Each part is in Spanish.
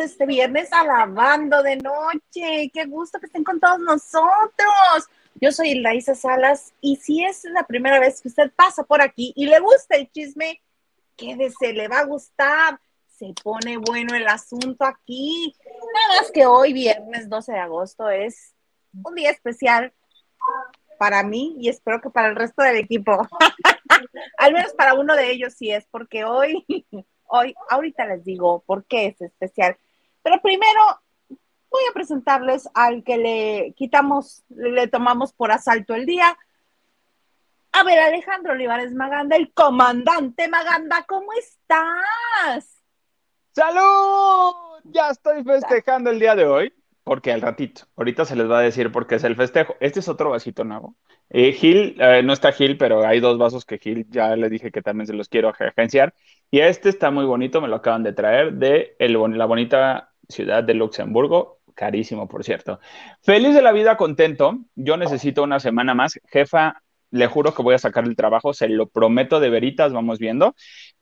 este viernes a Lavando de Noche. Qué gusto que estén con todos nosotros. Yo soy Laisa Salas y si es la primera vez que usted pasa por aquí y le gusta el chisme, quédese, le va a gustar. Se pone bueno el asunto aquí. Nada más que hoy, viernes 12 de agosto, es un día especial para mí y espero que para el resto del equipo. Al menos para uno de ellos sí es, porque hoy hoy, ahorita les digo por qué es especial. Pero primero voy a presentarles al que le quitamos, le tomamos por asalto el día. A ver, Alejandro Olivares Maganda, el comandante Maganda, ¿cómo estás? ¡Salud! Ya estoy festejando el día de hoy, porque al ratito, ahorita se les va a decir por qué es el festejo. Este es otro vasito nuevo. Eh, Gil, eh, no está Gil, pero hay dos vasos que Gil ya le dije que también se los quiero agenciar. Y este está muy bonito, me lo acaban de traer de la bonita ciudad de Luxemburgo. Carísimo, por cierto. Feliz de la vida, contento. Yo necesito una semana más. Jefa, le juro que voy a sacar el trabajo, se lo prometo de veritas, vamos viendo,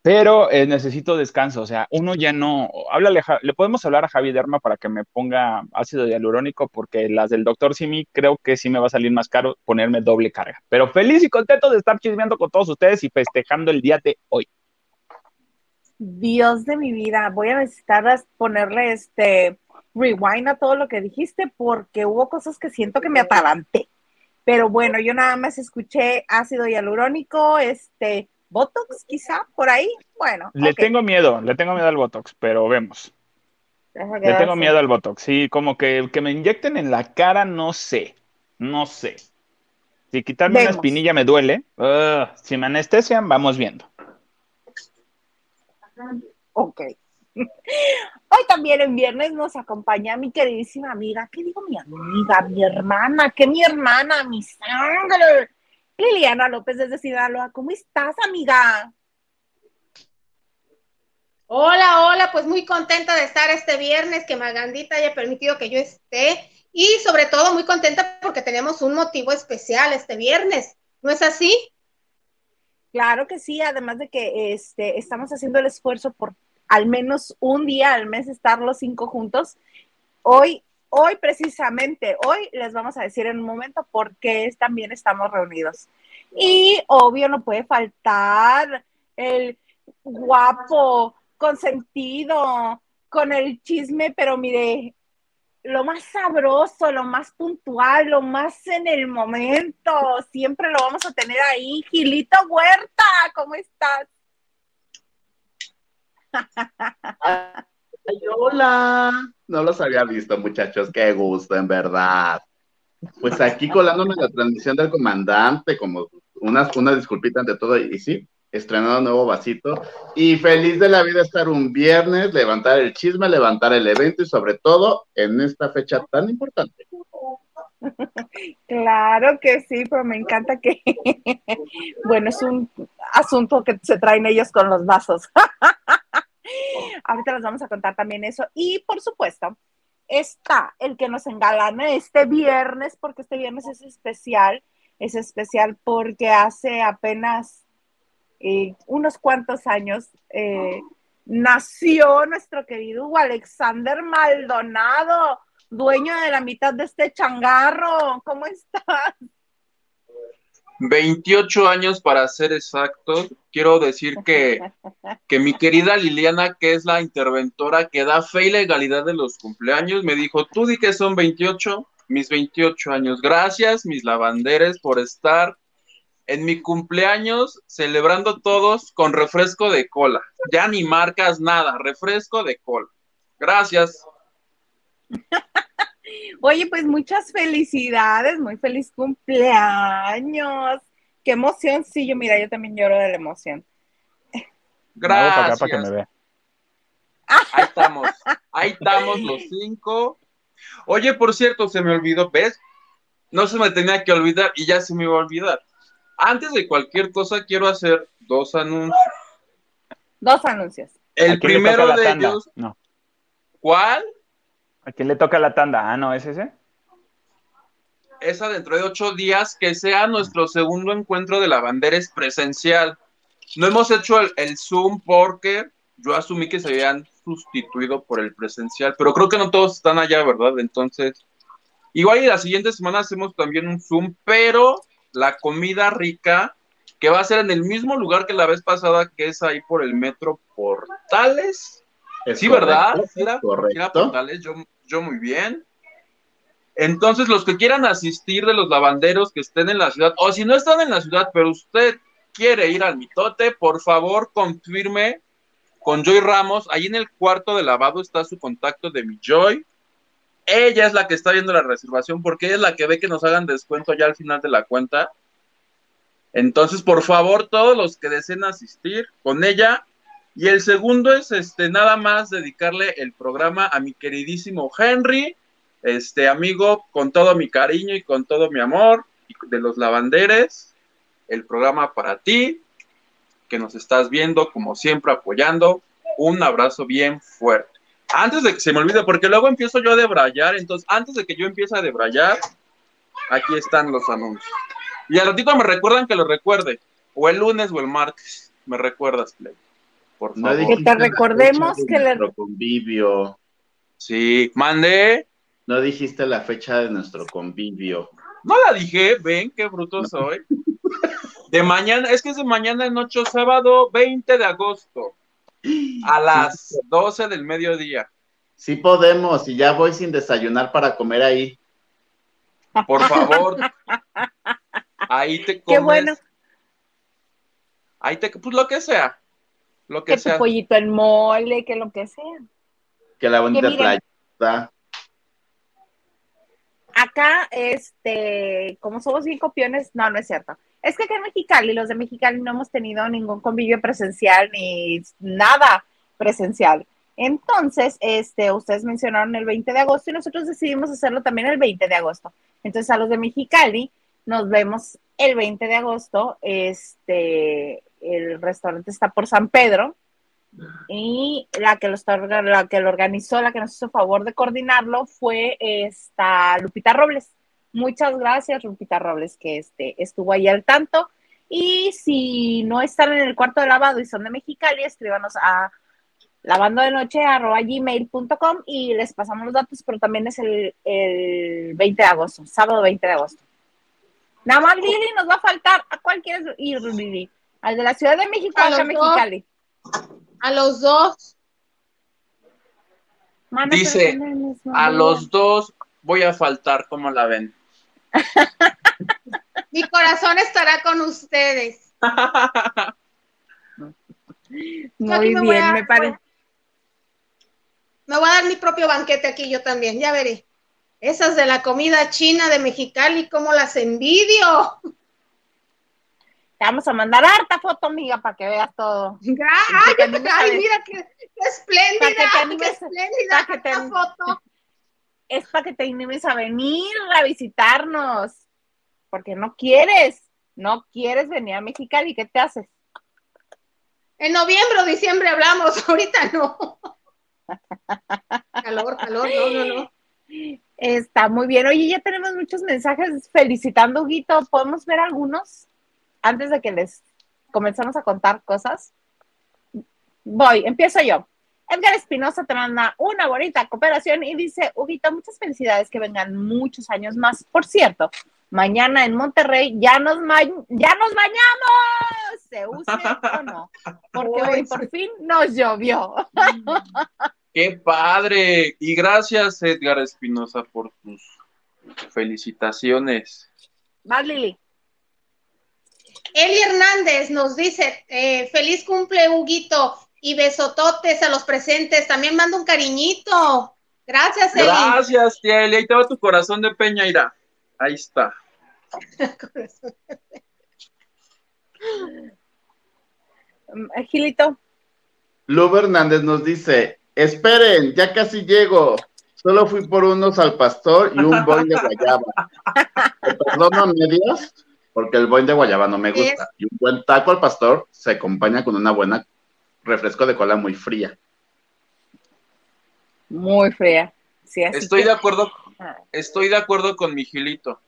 pero eh, necesito descanso, o sea, uno ya no, háblale, le podemos hablar a Javi Derma para que me ponga ácido hialurónico, porque las del doctor Simi creo que sí me va a salir más caro ponerme doble carga, pero feliz y contento de estar chismeando con todos ustedes y festejando el día de hoy. Dios de mi vida, voy a necesitar ponerle este rewind a todo lo que dijiste porque hubo cosas que siento que me atalanté. Pero bueno, yo nada más escuché ácido hialurónico, este, Botox quizá, por ahí. Bueno. Le tengo miedo, le tengo miedo al Botox, pero vemos. Le tengo miedo al Botox, sí, como que, que me inyecten en la cara, no sé, no sé. Si quitarme una espinilla me duele, si me anestesian, vamos viendo. Ok. Hoy también en viernes nos acompaña mi queridísima amiga, ¿qué digo mi amiga? Mi hermana, que mi hermana, mi sangre. Liliana López desde Sinaloa, ¿cómo estás, amiga? Hola, hola, pues muy contenta de estar este viernes, que Magandita haya permitido que yo esté y sobre todo muy contenta porque tenemos un motivo especial este viernes, ¿no es así? Claro que sí, además de que este, estamos haciendo el esfuerzo por al menos un día al mes estar los cinco juntos. Hoy, hoy precisamente, hoy les vamos a decir en un momento por qué también estamos reunidos. Y obvio no puede faltar el guapo, consentido, con el chisme, pero mire, lo más sabroso, lo más puntual, lo más en el momento. Siempre lo vamos a tener ahí. Gilito Huerta, ¿cómo estás? Ay, hola. No los había visto, muchachos. Qué gusto, en verdad. Pues aquí colándome la transmisión del comandante, como unas, una disculpita ante todo. Y sí, estrenado nuevo vasito. Y feliz de la vida estar un viernes, levantar el chisme, levantar el evento y sobre todo en esta fecha tan importante. Claro que sí, pero me encanta que, bueno, es un asunto que se traen ellos con los vasos. Ahorita les vamos a contar también eso. Y por supuesto, está el que nos engalana este viernes, porque este viernes es especial. Es especial porque hace apenas eh, unos cuantos años eh, nació nuestro querido Alexander Maldonado, dueño de la mitad de este changarro. ¿Cómo estás? 28 años para ser exactos. Quiero decir que, que, mi querida Liliana, que es la interventora que da fe y legalidad de los cumpleaños, me dijo, tú di que son 28, mis 28 años. Gracias, mis lavanderes, por estar en mi cumpleaños celebrando todos con refresco de cola. Ya ni marcas nada, refresco de cola. Gracias. Oye, pues muchas felicidades, muy feliz cumpleaños. Qué emoción, sí, yo mira, yo también lloro de la emoción. Gracias. Ahí estamos, ahí estamos los cinco. Oye, por cierto, se me olvidó, ¿ves? No se me tenía que olvidar y ya se me iba a olvidar. Antes de cualquier cosa, quiero hacer dos anuncios. Dos anuncios. El primero de ellos. No. ¿Cuál? ¿A quién le toca la tanda? Ah, no, ¿es ese? Esa dentro de ocho días, que sea nuestro segundo encuentro de la bandera es presencial. No hemos hecho el, Zoom porque yo asumí que se habían sustituido por el presencial, pero creo que no todos están allá, ¿verdad? Entonces, igual y la siguiente semana hacemos también un Zoom, pero la comida rica, que va a ser en el mismo lugar que la vez pasada, que es ahí por el metro Portales. Es sí, correcto, ¿verdad? era, correcto. era Portales, yo, yo muy bien. Entonces, los que quieran asistir de los lavanderos que estén en la ciudad, o si no están en la ciudad, pero usted quiere ir al mitote, por favor, confirme con Joy Ramos. Ahí en el cuarto de lavado está su contacto de mi Joy. Ella es la que está viendo la reservación porque ella es la que ve que nos hagan descuento ya al final de la cuenta. Entonces, por favor, todos los que deseen asistir con ella. Y el segundo es este nada más dedicarle el programa a mi queridísimo Henry, este amigo, con todo mi cariño y con todo mi amor, de los lavanderes, el programa para ti, que nos estás viendo, como siempre, apoyando. Un abrazo bien fuerte. Antes de que se me olvide, porque luego empiezo yo a debrayar, entonces antes de que yo empiece a debrayar, aquí están los anuncios. Y al ratito me recuerdan que lo recuerde, o el lunes o el martes, me recuerdas, Play. Por No favor. dijiste te la recordemos que le- nuestro convivio. Sí, mandé. No dijiste la fecha de nuestro convivio. No la dije, ven qué bruto soy. De mañana, es que es de mañana en 8, sábado 20 de agosto, a las 12 del mediodía. Sí podemos, y ya voy sin desayunar para comer ahí. Por favor. Ahí te comes. Qué bueno. Ahí te, pues lo que sea. Lo que Que tu sea. pollito en mole, que lo que sea. Que la bonita playa. Acá, este, como somos bien copiones, no, no es cierto. Es que acá en Mexicali, los de Mexicali no hemos tenido ningún convivio presencial ni nada presencial. Entonces, este, ustedes mencionaron el 20 de agosto y nosotros decidimos hacerlo también el 20 de agosto. Entonces, a los de Mexicali nos vemos el 20 de agosto. Este, el restaurante está por San Pedro y la que lo está la que lo organizó, la que nos hizo favor de coordinarlo fue esta Lupita Robles. Muchas gracias, Lupita Robles, que este, estuvo ahí al tanto. Y si no están en el cuarto de lavado y son de Mexicali, escríbanos a lavando de noche gmail.com y les pasamos los datos, pero también es el, el 20 de agosto, sábado 20 de agosto. Nada más Lili nos va a faltar. ¿A cuál quieres ir, Lili? ¿Al de la Ciudad de México o Mexicali? A los dos. Mana, Dice, A los dos voy a faltar, como la ven? Mi corazón estará con ustedes. Muy me bien, a- me parece. Me voy a dar mi propio banquete aquí yo también, ya veré. Esas de la comida china de Mexicali, cómo las envidio. Te vamos a mandar harta foto, amiga, para que veas todo. Ay, mira qué, qué espléndida, qué espléndida foto. Es para que te animes a venir a visitarnos. Porque no quieres, no quieres venir a Mexicali. ¿Qué te haces? En noviembre o diciembre hablamos, ahorita no. Calor, calor, no, no, no. Está muy bien. Oye, ya tenemos muchos mensajes felicitando, Huguito. ¿Podemos ver algunos antes de que les comenzamos a contar cosas? Voy, empiezo yo. Edgar Espinosa te manda una bonita cooperación y dice, Huguito, muchas felicidades, que vengan muchos años más. Por cierto, mañana en Monterrey ya nos, ma- ya nos bañamos, se use o no, porque hoy por fin nos llovió. ¡Qué padre! Y gracias, Edgar Espinosa, por tus felicitaciones. Vas, Lili. Eli Hernández nos dice, eh, feliz cumple, Huguito, y besototes a los presentes. También manda un cariñito. Gracias, Eli. Gracias, tía Eli. Ahí te va tu corazón de peña, Ira. Ahí está. Mm, Gilito. Lu Hernández nos dice, esperen, ya casi llego. Solo fui por unos al pastor y un boing de guayaba. Te perdono a medias porque el boing de guayaba no me gusta. Y un buen taco al pastor se acompaña con una buena refresco de cola muy fría. Muy fría. Sí, así Estoy que- de acuerdo, Ah. estoy de acuerdo con mi Gilito.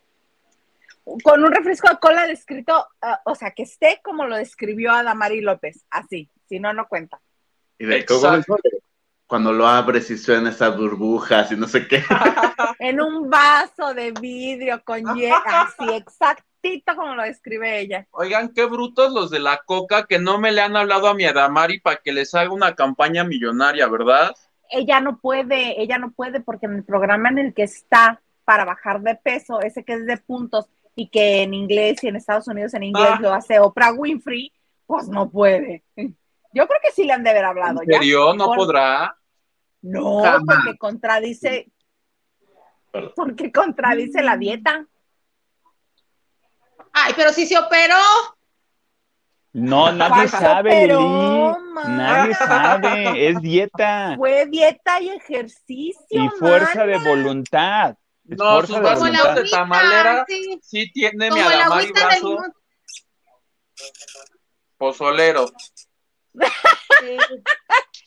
Con un refresco de cola descrito, ah, o sea, que esté como lo describió Adamari López, así, si no, no cuenta. Y de Exacto. Cuando lo abres y suenan esas burbujas y no sé qué. en un vaso de vidrio con hielo, así exactito como lo describe ella. Oigan, qué brutos los de la coca que no me le han hablado a mi Adamari para que les haga una campaña millonaria, ¿verdad? Ella no puede, ella no puede porque en el programa en el que está para bajar de peso, ese que es de puntos y que en inglés y en Estados Unidos en inglés Ah. lo hace Oprah Winfrey, pues no puede. Yo creo que sí le han de haber hablado ¿En ya. serio? ¿No Por- podrá? No, Jamás. porque contradice, Perdón. porque contradice la dieta. Ay, pero si se operó. No, nadie ¿Cuál sabe, man? Nadie sabe. Es dieta Fue dieta y ejercicio. y fuerza de mana. voluntad. Es No, fuerza sus de Como el Voluntad. voluntad. de tamalera. sí. Sí tiene mi agüita de brazo limón. pozolero. Sí.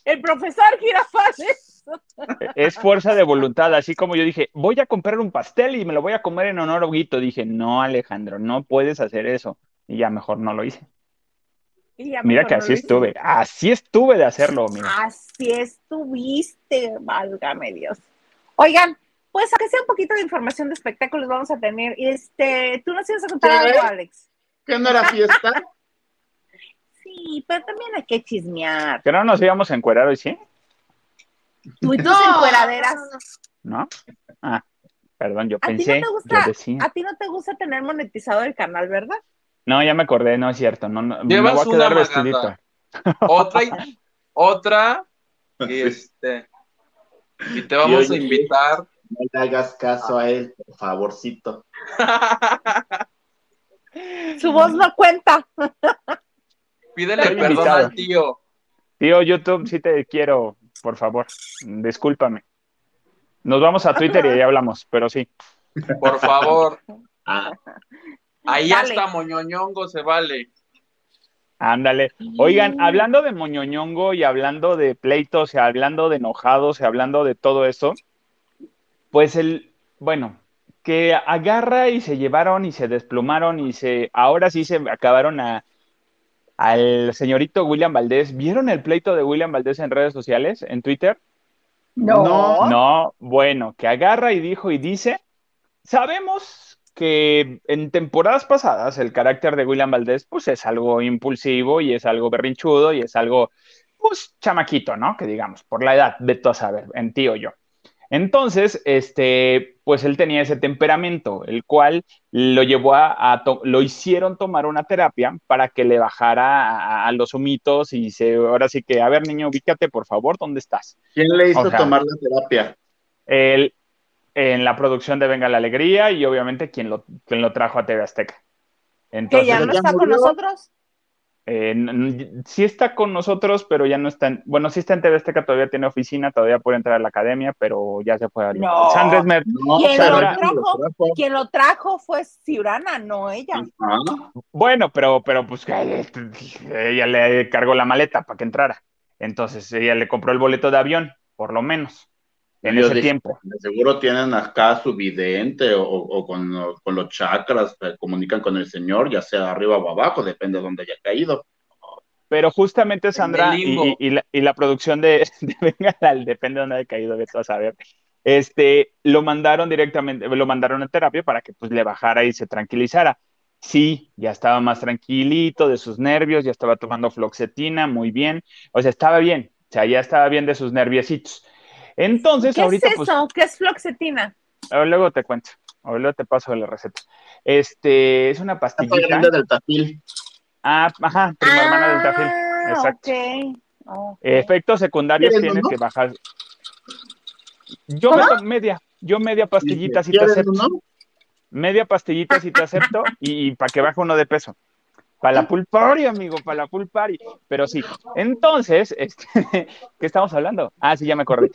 El profesor Girafales. Es fuerza de voluntad, así como yo dije, voy a comprar un pastel y me lo voy a comer en honor a Huguito. Dije, no, Alejandro, no puedes hacer eso. Y ya mejor no lo hice. Y ya Mira que no así hice. estuve, así estuve de hacerlo, mira. Así estuviste, válgame Dios. Oigan, pues aunque sea un poquito de información de espectáculos vamos a tener. Este, tú nos ibas a contar ¿Qué? algo, Alex. ¿Qué no era fiesta? Sí, pero también hay que chismear. Que no nos íbamos a encuerar hoy, ¿sí? Tú y tus No, encueraderas. no, no. ¿No? Ah, perdón, yo ¿A ti no pensé, te gusta? yo decía. A ti no te gusta tener monetizado el canal, ¿verdad? No, ya me acordé, no es cierto. No, no, me Llevas voy a quedar una vestidito. Otra, y- otra, y este, y te vamos Y a invitar. No le hagas caso a él, por favorcito. Su voz no cuenta. Pídele Estoy perdón invitado. al tío. Tío, YouTube, sí te quiero, por favor, discúlpame. Nos vamos a Twitter y ahí hablamos, pero sí. Por favor. Ah, Ahí Dale. hasta moñoñongo se vale. Ándale. Oigan, hablando de moñoñongo y hablando de pleitos y hablando de enojados y hablando de todo eso, pues el, bueno, que agarra y se llevaron y se desplumaron y se, ahora sí se acabaron a, al señorito William Valdés. ¿Vieron el pleito de William Valdés en redes sociales, en Twitter? No. No, bueno, que agarra y dijo y dice, sabemos que en temporadas pasadas el carácter de William Valdés pues es algo impulsivo y es algo berrinchudo y es algo pues chamaquito, ¿no? Que digamos, por la edad, de a saber, en ti o yo. Entonces, este, pues él tenía ese temperamento, el cual lo llevó a, a to- lo hicieron tomar una terapia para que le bajara a, a los humitos y se, ahora sí que, a ver, niño, ubícate, por favor, ¿dónde estás? ¿Quién le hizo O sea, tomar la terapia? Él, en la producción de Venga la Alegría y obviamente quien lo, quien lo trajo a TV Azteca. Que ya no ¿ya está con nosotros. Eh, sí está con nosotros, pero ya no está en, bueno, sí está en TV Azteca, todavía tiene oficina, todavía puede entrar a la academia, pero ya se fue a No. Sandres Mer- No. Quien lo trajo fue Ciurana, no ella. Bueno, pero, pero pues que ella le cargó la maleta para que entrara. Entonces ella le compró el boleto de avión, por lo menos, en yo ese tiempo. de seguro tienen acá su vidente o, o con, o con los chakras, que comunican con el Señor, ya sea arriba o abajo, depende de dónde haya caído. Pero justamente Sandra y, y- y la, y la producción de, de Venga, la- depende de dónde haya caído, de a saber, este, lo mandaron directamente, lo mandaron a terapia para que pues le bajara y se tranquilizara. Sí, ya estaba más tranquilito de sus nervios, ya estaba tomando floxetina, muy bien, o sea, estaba bien, o sea, ya estaba bien de sus nerviecitos. Entonces, ¿Qué ahorita es pues eso? ¿Qué es floxetina? ahora luego te cuento, o luego te paso la receta. Este, es una pastillita. del tafil. Ah, ajá, prima hermana del tafil. Ah, Exacto. ok. Ok. Efectos secundarios ¿Quieres tienes uno? que bajar. Yo media, yo media pastillita si te ¿Quieres acepto. uno? Media pastillita si te acepto y, para que baje uno de peso. Para la pool party, amigo, para la pool party. Pero sí. Entonces, este, ¿qué estamos hablando? Ah, sí, ya me acordé.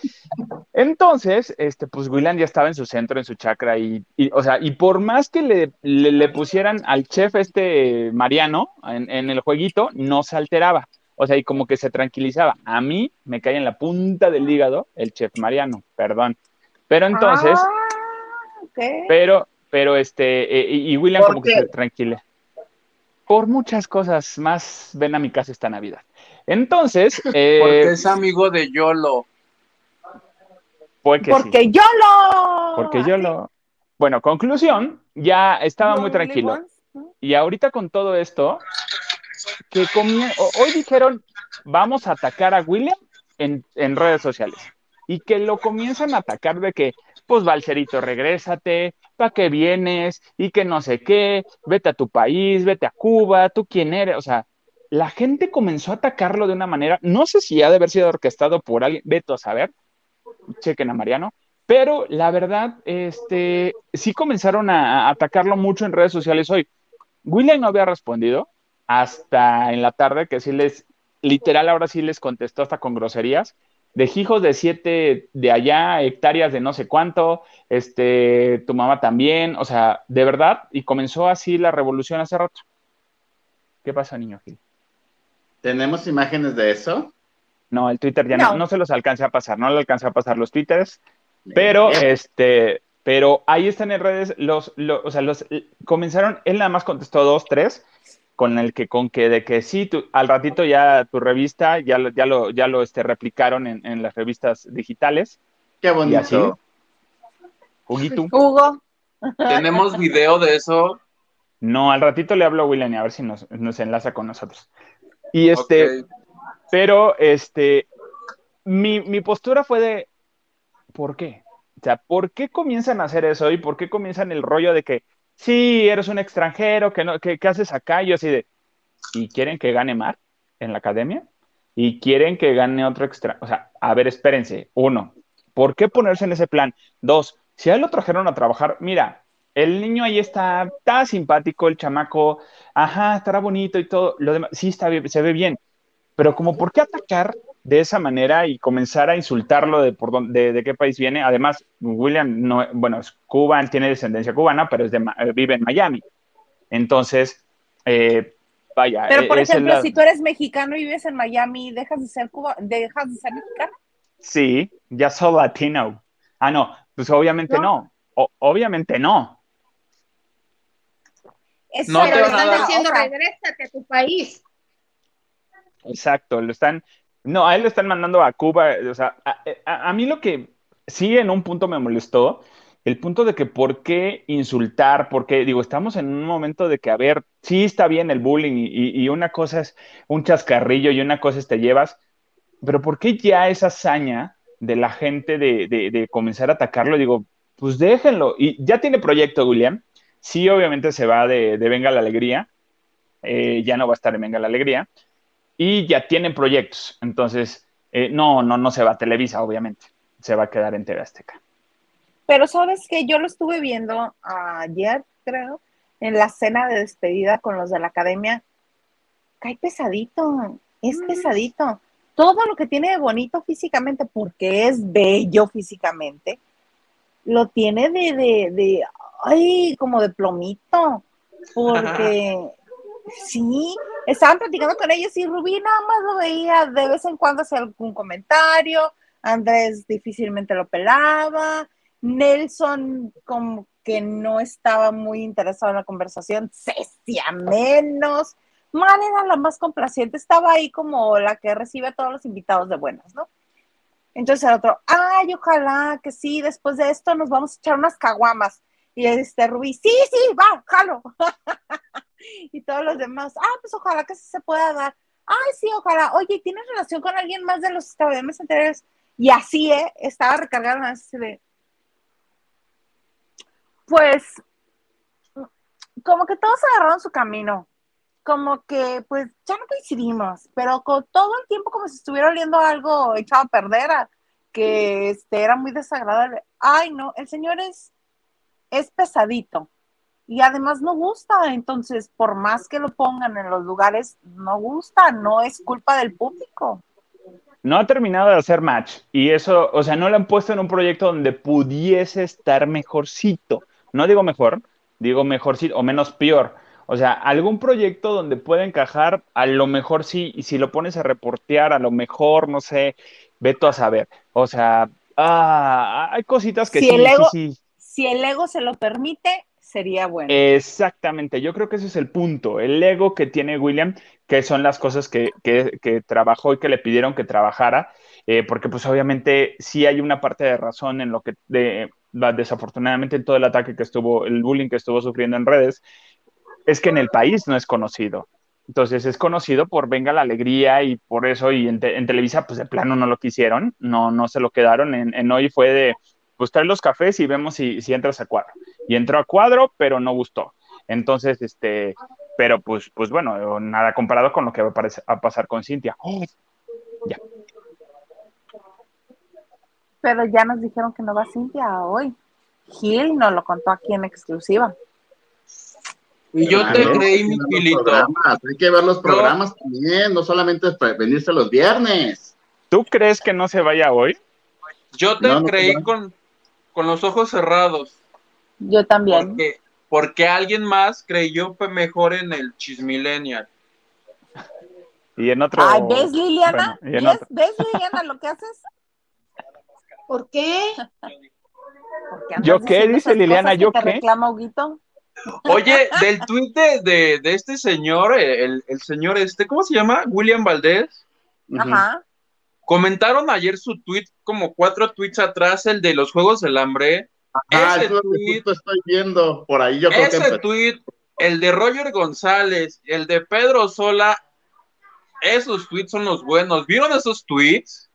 Entonces, este, pues William ya estaba en su centro, en su chakra, y, y, o sea, y por más que le, le, le pusieran al chef este Mariano en, en el jueguito, no se alteraba. O sea, y como que se tranquilizaba. A mí me cae en la punta del hígado el chef Mariano, perdón. Pero entonces, Ah, pero, pero este, eh, y William ¿Por como que se tranquile. Por muchas cosas más, ven a mi casa esta Navidad. Entonces, eh, Porque es amigo de Yolo. Porque sí. yo lo. Porque yo lo. Bueno, conclusión, ya estaba muy tranquilo. Y ahorita con todo esto, que comie- o- hoy dijeron, vamos a atacar a William en, en redes sociales. Y que lo comienzan a atacar de que, pues Valcerito, regrésate, ¿para qué vienes? Y que no sé qué, vete a tu país, vete a Cuba, tú quién eres. O sea, la gente comenzó a atacarlo de una manera, no sé si ha de haber sido orquestado por alguien, veto a saber, chequen a Mariano, pero la verdad, este, sí comenzaron a, a atacarlo mucho en redes sociales hoy. William no había respondido hasta en la tarde, que sí les, literal, ahora sí les contestó hasta con groserías, de hijos de siete de allá, hectáreas de no sé cuánto, este, tu mamá también, o sea, de verdad, y comenzó así la revolución hace rato. ¿Qué pasa, niño Gil? ¿Tenemos imágenes de eso? No, el Twitter ya no, No. no se los alcancé a pasar, no le alcancé a pasar los Twitters, Pero, este, pero ahí están en redes, los, lo- o sea, los comenzaron, él nada más contestó dos, tres, con el que, con que, de que sí, tú- al ratito ya tu revista, ya lo, ya lo, ya lo este, replicaron en, en las revistas digitales. Qué Y así, bonito. Huguito. Hugo. Tenemos video de eso. No, al ratito le hablo a William y a ver si nos, nos enlaza con nosotros. Y este. Pero, este, mi, mi postura fue de, ¿por qué? O sea, ¿por qué comienzan a hacer eso y por qué comienzan el rollo de que, sí, eres un extranjero, no, ¿qué haces acá? Y yo así de, ¿y quieren que gane Mar en la academia? ¿Y quieren que gane otro extra? O sea, a ver, espérense. Uno, ¿por qué ponerse en ese plan? Dos, si a él lo trajeron a trabajar, mira, el niño ahí está, está simpático, el chamaco, ajá, estará bonito y todo, lo demás, sí, está bien, se ve bien, pero como por qué atacar de esa manera y comenzar a insultarlo de por dónde, de, de qué país viene. Además, William no, bueno, es cubano, tiene descendencia cubana, pero es de, Ma- eh, vive en Miami. Entonces, eh, vaya. Pero, por eh, es ejemplo, la- si tú eres mexicano y vives en Miami, ¿dejas de ser Cuba, dejas de ser mexicano? Sí, ya soy latino. Ah, no, pues obviamente no. O- obviamente no. Eso No te están diciendo, regrésate a tu país. Exacto, lo están, no, a él lo están mandando a Cuba, o sea, a, mí lo que sí en un punto me molestó, el punto de que por qué insultar, porque digo, estamos en un momento de que, a ver, sí está bien el bullying y, una cosa es un chascarrillo y una cosa es te llevas, pero ¿por qué ya esa hazaña de la gente de, de- comenzar a atacarlo? Digo, pues déjenlo, y ya tiene proyecto, William, sí, obviamente se va de, de Venga la Alegría, eh, ya no va a estar en Venga la Alegría, y ya tienen proyectos. Entonces, eh, no, no, no se va a Televisa, obviamente. Se va a quedar en TV Azteca. Pero sabes que yo lo estuve viendo ayer, creo, en la cena de despedida con los de la academia. Cae pesadito, es Mm. pesadito. Todo lo que tiene de bonito físicamente, porque es bello físicamente, lo tiene de, de, de ay, como de plomito. Porque sí, estaban platicando con ellos y Rubí nada más lo veía de vez en cuando hacer algún comentario. Andrés difícilmente lo pelaba. Nelson como que no estaba muy interesado en la conversación, Cecia menos. Mar era la más complaciente, estaba ahí como la que recibe a todos los invitados de buenas, ¿no? Entonces el otro, ay, ojalá que sí, después de esto nos vamos a echar unas caguamas. Y este Rubí, sí, sí, va, jalo. y todos los demás, ah, pues ojalá que se pueda dar. Ay, sí, ojalá. Oye, ¿tienes relación con alguien más de los academias anteriores? Y así, ¿eh? Estaba de, pues, como que todos agarraron su camino. Como que, pues, ya no coincidimos, pero con todo el tiempo como si estuviera oliendo algo echado a perder, a- que este, era muy desagradable. Ay, no, el señor es, es pesadito y además no gusta, entonces, por más que lo pongan en los lugares, no gusta, no es culpa del público. No ha terminado de hacer match. Y eso, o sea, no lo han puesto en un proyecto donde pudiese estar mejorcito. No digo mejor, digo mejorcito o menos peor. O sea, algún proyecto donde pueda encajar, a lo mejor sí, y si lo pones a reportear, a lo mejor, no sé, veto a saber. O sea, ah, hay cositas que Si sí, el ego- sí, sí. Si el ego se lo permite, sería bueno. Exactamente, yo creo que ese es el punto, el ego que tiene William, que son las cosas que, que, que trabajó y que le pidieron que trabajara, eh, porque pues obviamente sí hay una parte de razón en lo que de, desafortunadamente en todo el ataque que estuvo, el bullying que estuvo sufriendo en redes, es que en el país no es conocido. Entonces es conocido por Venga la Alegría y por eso, y en, Televisa, pues de plano no lo quisieron, no, no se lo quedaron. En, hoy fue de, pues trae los cafés y vemos si, si, entras a cuadro. Y entró a cuadro, pero no gustó. Entonces, este, pero pues, pues bueno, nada comparado con lo que va a, pasar con Cintia. ya. Pero ya nos dijeron que no va Cintia hoy. Gil nos lo contó aquí en exclusiva. Y yo te creí, mi Gilito. Hay que ver los programas también, no solamente venirse los viernes. ¿Tú crees que no se vaya hoy? Yo te creí con, con los ojos cerrados. Yo también. Porque, porque alguien más creyó mejor en el Chismillennial. Y en otro. Ay, ¿ves, Liliana? ¿Ves, ¿Ves, Liliana, lo que haces? ¿Por qué? ¿Yo qué? Dice Liliana, ¿yo qué? reclama Huguito? Oye, del tuit de, este señor, el, señor este, ¿cómo se llama? William Valdés. Ajá. Comentaron ayer su tweet, como cuatro tweets atrás, el de los Juegos del Hambre. Ah, ese tweet, estoy viendo por ahí. Yo creo ese tweet, el de Roger González, el de Pedro Sola, esos tweets son los buenos. ¿Vieron esos tweets?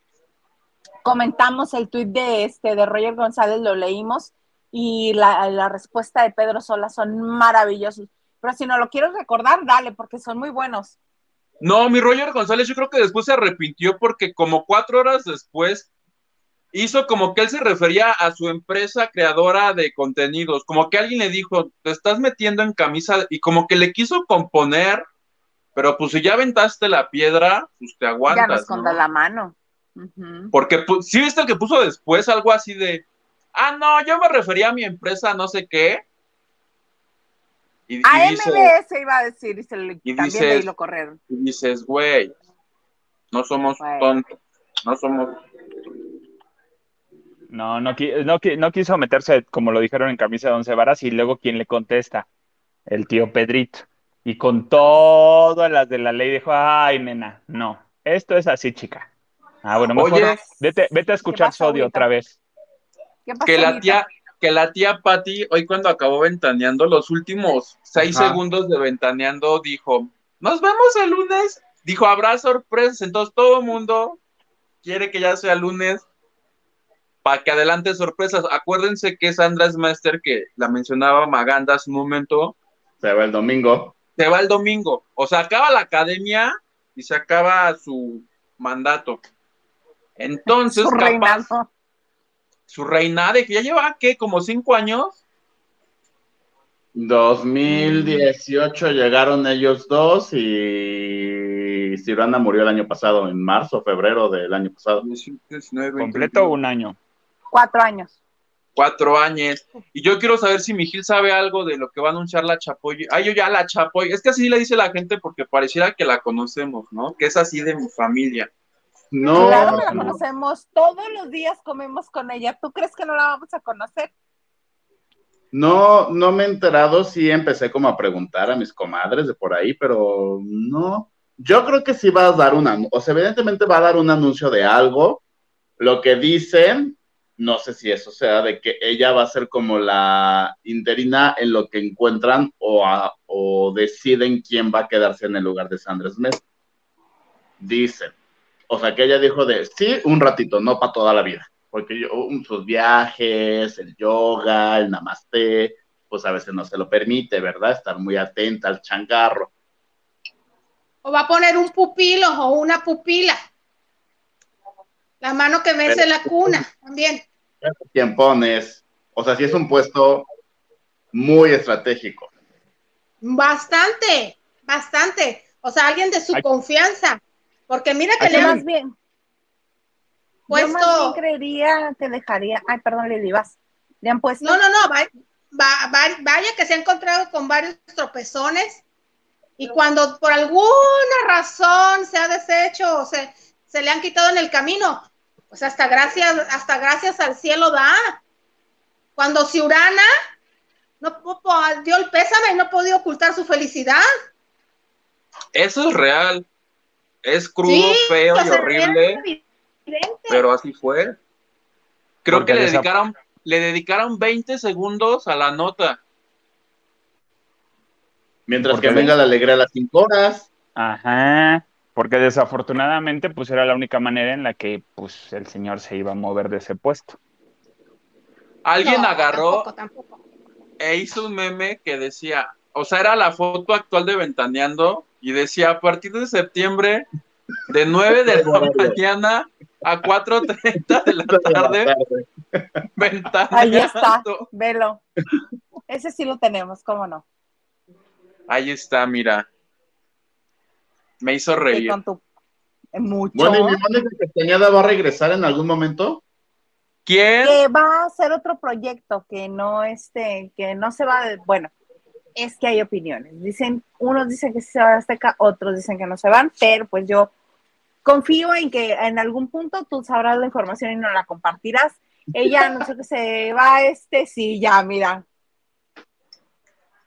comentamos el tuit de este de Roger González, lo leímos y la, respuesta de Pedro Sola son maravillosos. Pero si no lo quieres recordar, dale, porque son muy buenos. No, mi Roger González, yo creo que después se arrepintió porque como cuatro horas después hizo como que él se refería a su empresa creadora de contenidos, como que alguien le dijo, te estás metiendo en camisa y como que le quiso componer, pero pues si ya aventaste la piedra, pues te aguantas. Ya nos esconda la mano. Porque si viste el que puso después algo así de, ah, no, yo me refería a mi empresa, no sé qué. Y, a MBS iba a decir, y, se le, y también dices, lo correr. Y dices, güey, no somos tontos, no somos... No, no, no, no quiso meterse, como lo dijeron en camisa de once varas, y luego quien le contesta, el tío Pedrito. Y con todas las de la ley dijo, ay, nena, no, esto es así, chica. Ah, bueno, mejor Oye, vete, vete a escuchar Sodio otra vez. que la tía, que la tía Patty, hoy cuando acabó ventaneando, los últimos seis segundos de ventaneando, dijo, nos vemos el lunes. Dijo, habrá sorpresas. Entonces todo el mundo quiere que ya sea lunes para que adelante sorpresas. Acuérdense que Sandra Master, que la mencionaba Maganda hace un momento. Se va el domingo. Se va el domingo. O sea, acaba la academia y se acaba su mandato. Entonces, su reinado. Su reinado, que ya lleva, ¿qué? ¿Como cinco años? 2018 llegaron ellos dos y Sirana murió el año pasado, en marzo, febrero del año pasado. ¿Completo un año? Cuatro años. Cuatro años. Y yo quiero saber si Miguel sabe algo de lo que va a anunciar la Chapoy. Ay, yo ya la Chapoy. Es que así le dice la gente porque pareciera que la conocemos, ¿no? Que es así de mi familia. No. Claro que la conocemos, todos los días comemos con ella. ¿Tú crees que no la vamos a conocer? No, no me he enterado, sí empecé como a preguntar a mis comadres de por ahí, pero no. Yo creo que sí va a dar una, o sea, evidentemente va a dar un anuncio de algo. Lo que dicen, no sé si eso sea de que ella va a ser como la interina en lo que encuentran o, o deciden quién va a quedarse en el lugar de Sandra Smith. Dicen o sea, que ella dijo de, sí, un ratito, no para toda la vida, porque yo, sus viajes, el yoga, el namaste, pues a veces no se lo permite, ¿verdad? Estar muy atenta al changarro. O va a poner un pupilo o una pupila. La mano que vence la cuna, también. ¿Quién pones? O sea, sí es un puesto muy estratégico. Bastante, bastante. O sea, alguien de su confianza. Porque mira que le más bien. Puesto... Yo más bien creería que dejaría. Ay, perdón, Lili, vas. Le han puesto. No, no, no. vaya que se ha encontrado con varios tropezones y cuando por alguna razón se ha deshecho o se, se le han quitado en el camino, pues hasta gracias, hasta gracias al cielo da. Cuando Ciurana no dio el pésame y no podía ocultar su felicidad. Eso es real. Es crudo, Sí, feo y horrible, pero así fue. Creo Porque que le dedicaron, le dedicaron 20 segundos a la nota. Mientras ¿Por que venga la alegría a las 5 horas. Ajá, porque desafortunadamente pues era la única manera en la que pues el señor se iba a mover de ese puesto. Alguien No, agarró tampoco, tampoco. e hizo un meme que decía, o sea, era la foto actual de Ventaneando y decía, a partir de septiembre, de 9 de la mañana a 4.30 de la tarde, Ventaneando. Ahí está, velo. Ese sí lo tenemos, ¿cómo no? Ahí está, mira. Me hizo Sí, reír. con tu eh, mucho. Bueno, ¿y mi Mónica Castañeda va a regresar en algún momento? ¿Quién? que va a hacer otro proyecto que no este, que no se va de, bueno, es que hay opiniones. Dicen, unos dicen que se va a Azteca, otros dicen que no se van, pero pues yo confío en que en algún punto tú sabrás la información y no la compartirás. Ella no sé que se va este, sí, ya, mira.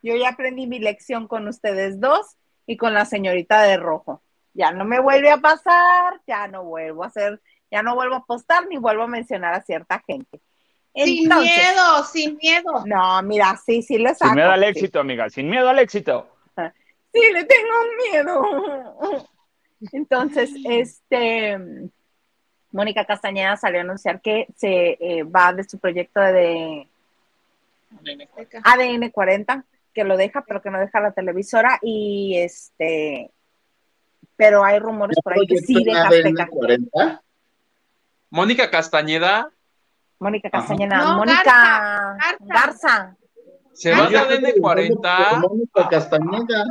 Yo ya aprendí mi lección con ustedes dos y con la señorita de rojo. Ya no me vuelve a pasar, ya no vuelvo a hacer, ya no vuelvo a apostar ni vuelvo a mencionar a cierta gente. Sin Entonces, miedo, sin miedo. no, mira, sí, sí le saco. Sin miedo al sí. éxito, amiga, sin miedo al éxito. Sí, le tengo miedo. Entonces, este, Mónica Castañeda salió a anunciar que se eh, va de su proyecto de ADN 40, que lo deja, pero que no deja la televisora y este, pero hay rumores por ahí que sí ¿Proyecto deja ADN Azteca. 40? Mónica Castañeda Mónica. Castañeda, No, Mónica Garza, Garza. Garza. se va No, de yo creo que ADN 40. Mónica Castañeda.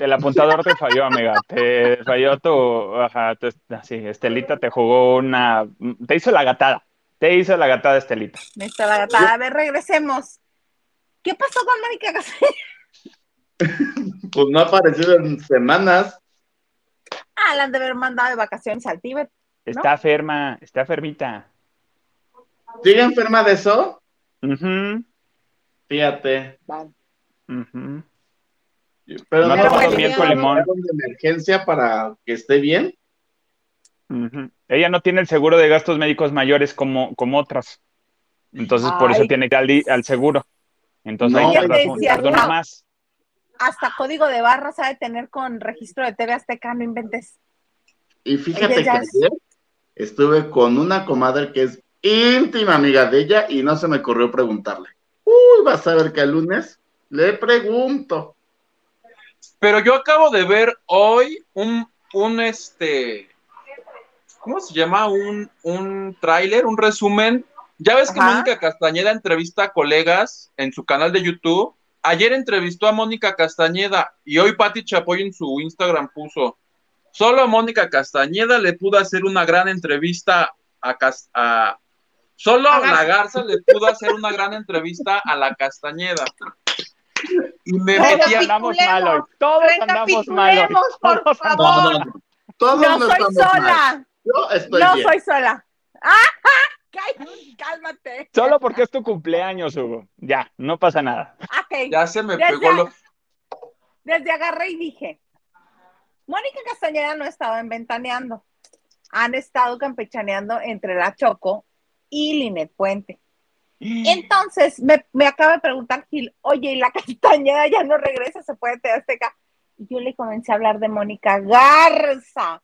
El apuntador te falló, amiga. Te falló tu. Ajá, tu- sí, Estelita te jugó una. Te hizo la gatada. Te hizo la gatada, Estelita. Me está la gata. A ver, regresemos. ¿Qué pasó con Mónica Castañeda? Pues no ha aparecido en semanas. Ah, la han de haber mandado de vacaciones al Tíbet. Está enferma, está enfermita. ¿Sigue enferma de eso? Ujú, Fíjate. ujú. Pero No no, tomó no miel con limón. de emergencia para que esté bien. Ujú. Ella no tiene el seguro de gastos médicos mayores como, como otras. Entonces, por eso tiene que ir al, seguro. Entonces, No, cierto. tarda una más. Hasta código de barra sabe tener con registro de TV Azteca, no inventes. Y fíjate Ella que es- ayer estuve con una comadre que es íntima amiga de ella y no se me ocurrió preguntarle. Uy, vas a ver que el lunes le pregunto. Pero yo acabo de ver hoy un, un este, ¿cómo se llama? Un, un tráiler, un resumen. Ya ves que Ajá. Mónica Castañeda entrevista a colegas en su canal de YouTube. Ayer entrevistó a Mónica Castañeda y hoy Patti Chapoy en su Instagram puso, solo a Mónica Castañeda le pudo hacer una gran entrevista a, Cas- a- solo A la Garza le pudo hacer una gran entrevista a la Castañeda. Y me metí a- andamos mal hoy. Todos andamos mal hoy. Por favor. No, no, no. Todos No soy estamos mal. sola. Yo estoy No bien. soy sola. ¡Ah! Cálmate. Solo porque es tu cumpleaños, Hugo. Ya, no pasa nada. Ok, Ya se me pegó lo. desde agarré y dije, Mónica Castañeda no estaba en Ventaneando. Han estado campechaneando entre la Choco y Linet Puente. Entonces, me, me acaba de preguntar Gil, oye, ¿y la Castañeda ya no regresa? ¿Se puede te Azteca? Y yo le comencé a hablar de Mónica Garza.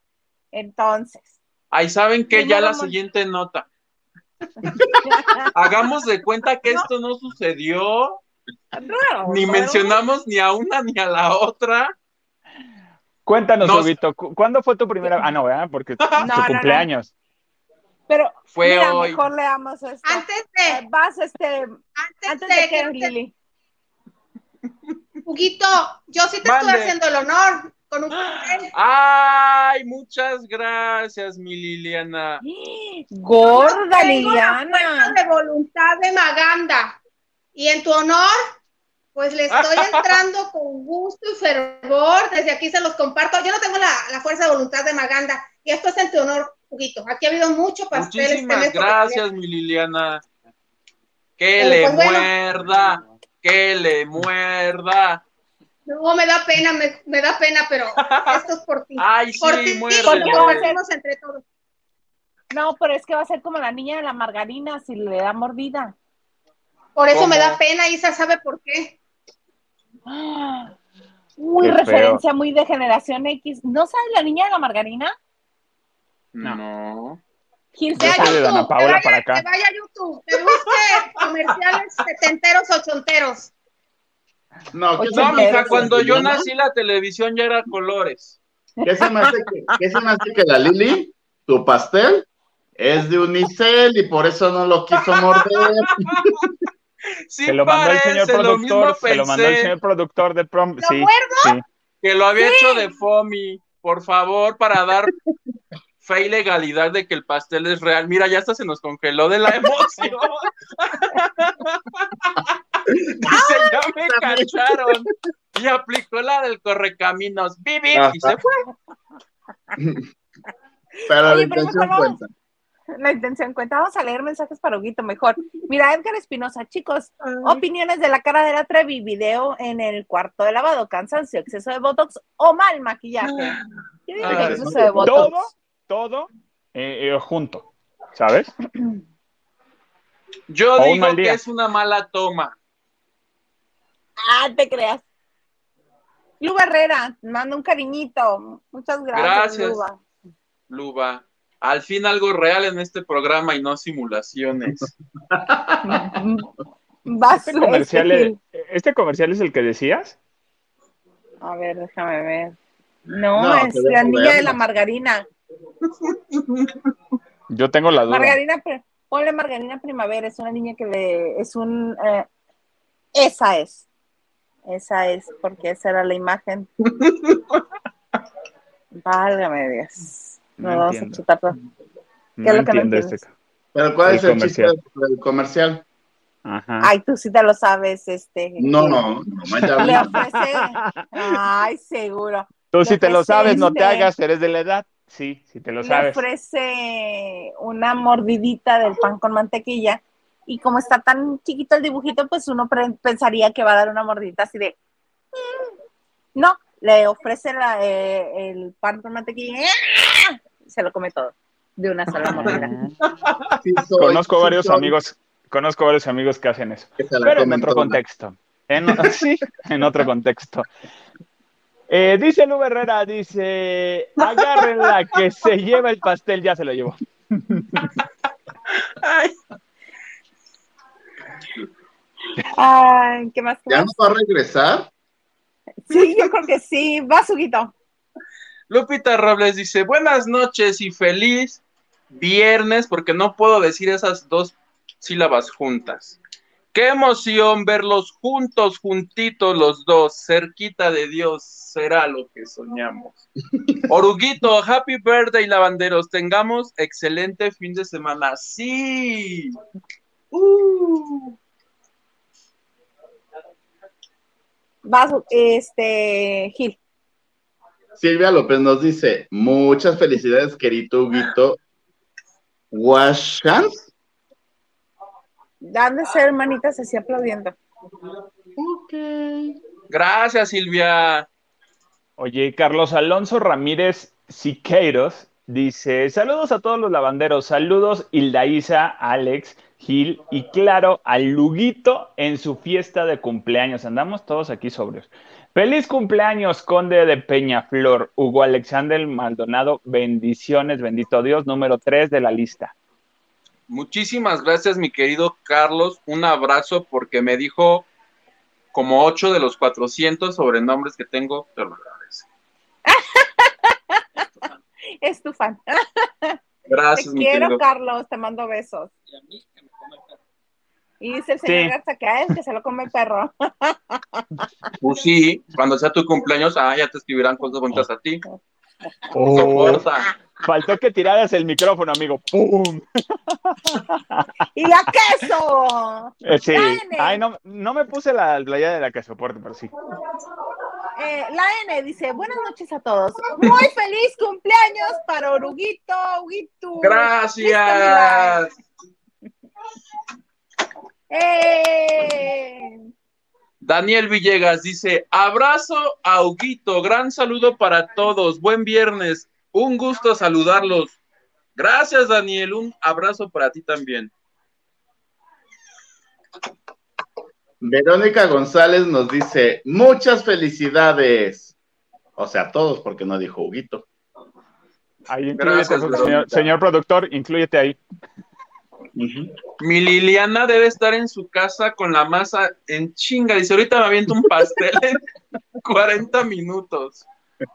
Entonces, Ahí saben que ya la siguiente nota. Hagamos de cuenta que esto no sucedió, raro, ni ¿no? mencionamos ni a una ni a la otra. Cuéntanos, No. ¿cu- ¿cuándo fue tu primera? Ah, no, ¿verdad? Porque tu No, no, cumpleaños. Pero Fue mira, hoy. mejor leamos esto. Antes Eh, de, Vas, este, antes, antes de, de que. Huguito, yo sí te Mande. estoy haciendo el honor con un pastel. Ay, muchas gracias, mi Liliana. Gorda Tengo la fuerza Liliana. de voluntad de Maganda. Y en tu honor, pues le estoy entrando con gusto y fervor. Desde aquí se los comparto. Yo no tengo la, la fuerza de voluntad de Maganda. Y esto es en tu honor. Huguito. Aquí ha habido mucho pastel. este Muchísimas mes porque gracias, mi Liliana. Que Eh, le pues bueno. muerda, que le muerda. No, me da pena, me, me da pena, pero esto es por ti. Ay, por sí, ti, muérdelo. porque lo hacemos entre todos. No, pero es que va a ser como la niña de la margarina si le da mordida. Por eso me da pena, Isa sabe por qué. Muy Qué feo. referencia, muy de generación X. ¿No sabes la niña de la margarina? No. Que sabe. Dana YouTube, que Paola vaya, para acá. que vaya a YouTube, que busque comerciales setenteros, ochonteros. No, ¿qué Oye, se No, mija, cuando yo nací la televisión ya era colores. ¿Qué se me hace que, qué se me hace que la Lili, tu pastel, es de unicel y por eso no lo quiso morder? Sí, Se lo mandó el señor lo productor, se lo mandó el señor productor de prom. ¿Lo sí. que lo había hecho de FOMI, por favor, para dar fe y legalidad de que el pastel es real. Mira, ya hasta se nos congeló de la emoción. Dice, ya me cacharon. Y aplicó la del correcaminos. Vivi, y se fue. Pero la Oye, intención cuenta. La intención cuenta. Vamos a leer mensajes para Huguito mejor. Mira, Edgar Espinosa, chicos, opiniones de la cara de la Trevi, video en el cuarto de lavado, cansancio, exceso de botox o mal maquillaje. Yo digo que exceso de botox. Todo, todo eh, eh, junto, ¿sabes? Yo O digo que es una mala toma. Ah, te creas. Luba Herrera, manda un cariñito. Muchas gracias, Gracias. Luba. Luba. Al fin algo real en este programa y no simulaciones. Este comercial, este, es, ¿Este comercial es el que decías? A ver, déjame ver. No, No, es la niña de la margarina. Yo tengo la duda. Margarina, ponle Margarina Primavera, es una niña que le, es un, eh, esa es, esa es, porque esa era la imagen. Válgame Dios. No No, vamos a chutar todo. No ¿Qué es lo que no este. Pero ¿cuál El es el comercial. chiste del comercial? Ajá. Ay, tú sí te lo sabes, este. No, no, no, ya Le ofrece, ay, seguro. Tú si le te lo sabes, no te hagas, eres de la edad. Sí, si te lo le sabes. ofrece una mordidita del pan con mantequilla y como está tan chiquito el dibujito, pues uno pensaría que va a dar una mordidita así de... "Mm". No, le ofrece la, eh, el pan con mantequilla y ¡ah! se lo come todo de una sola mordida. Sí soy, Conozco sí varios soy, amigos, conozco varios amigos que hacen eso. que Pero en otro toda. contexto. En, sí, en otro contexto. Eh, dice Lu Herrera, dice, agárrenla que se lleva el pastel, ya se lo llevó. Ay, Ay, ¿qué más? qué ¿Ya más? no va a regresar? Sí, yo creo que sí. Va, Suguito. Lupita Robles dice, buenas noches y feliz viernes, porque no puedo decir esas dos sílabas juntas. Qué emoción verlos juntos, juntitos los dos, cerquita de Dios, será lo que soñamos. Oruguito, happy birthday, lavanderos, tengamos excelente fin de semana. Sí. Uh. Va, este, Gil. Silvia López nos dice, muchas felicidades, querido Huguito. ¿Washans? Han de ser manitas así aplaudiendo. Ok. Gracias, Silvia. Oye, Carlos Alonso Ramírez Siqueiros dice: Saludos a todos los lavanderos, saludos Hilda Isa, Alex, Gil y claro, al Luguito en su fiesta de cumpleaños. Andamos todos aquí sobrios. Feliz cumpleaños, Conde de Peñaflor, Hugo Alexander Maldonado. Bendiciones, bendito Dios, número 3 de la lista. Muchísimas gracias, mi querido Carlos. Un abrazo porque me dijo como 8 de los 400 sobrenombres que tengo. Te lo agradezco. Es tu fan. Gracias, te mi quiero, querido. Carlos. Te mando besos. Y dice el señor Sí. Garza que a él que se lo come el perro. Pues sí, cuando sea tu cumpleaños, ah, ya te escribirán cosas bonitas a ti. Oh, Soporta. faltó que tiraras el micrófono, amigo. ¡Pum! ¡Y la queso! Eh, sí. Dale. Ay, no, no me puse la playa de la que soporte, pero sí. Eh, la N dice, buenas noches a todos. Muy feliz cumpleaños para Oruguito, Huguito. Gracias. ¡Eh! Daniel Villegas dice, abrazo a Huguito, gran saludo para todos, buen viernes, un gusto saludarlos. Gracias Daniel, un abrazo para ti también. Verónica González nos dice, muchas felicidades. O sea, todos, porque no dijo Huguito. Ahí Gracias, señor, señor productor, incluyete ahí. Mi Liliana debe estar en su casa con la masa en chinga. Dice, ahorita me aviento un pastel en 40 minutos.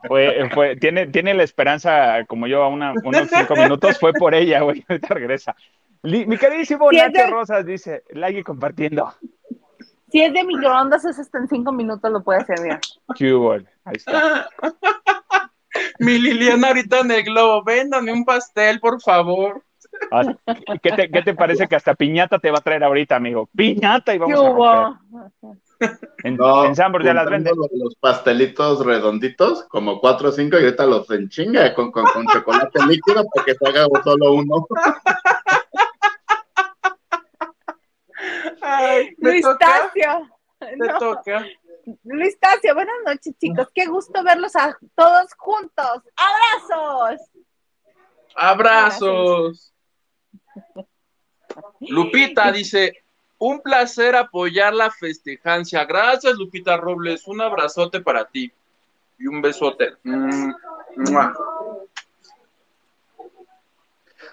Fue, fue, tiene, tiene la esperanza, como yo, a una- unos cinco minutos, fue por ella, güey. Ahorita regresa. Li- mi queridísimo Nacho de- Rosas dice, like y compartiendo. Si es de microondas, es hasta en cinco minutos lo puede hacer, mira. Hubo, Ahí está. Mi Liliana ahorita en el globo, véndame un pastel, por favor. Ah, ¿Qué te, qué te parece que hasta piñata te va a traer ahorita, amigo? Piñata y ¿Qué vamos a? En, No, en Sambor ya las venden. Los, pastelitos redonditos, como cuatro o cinco, y ahorita los en chinga con, con, con chocolate líquido porque se haga solo uno. Ay, Luis toca, Tacio. No. toca. Luis Tacio, buenas noches, chicos. Qué gusto verlos a todos juntos. ¡Abrazos! Abrazos. Lupita dice, un placer apoyar la festejancia. Gracias, Lupita Robles. Un abrazote para ti. Y un besote. Mm.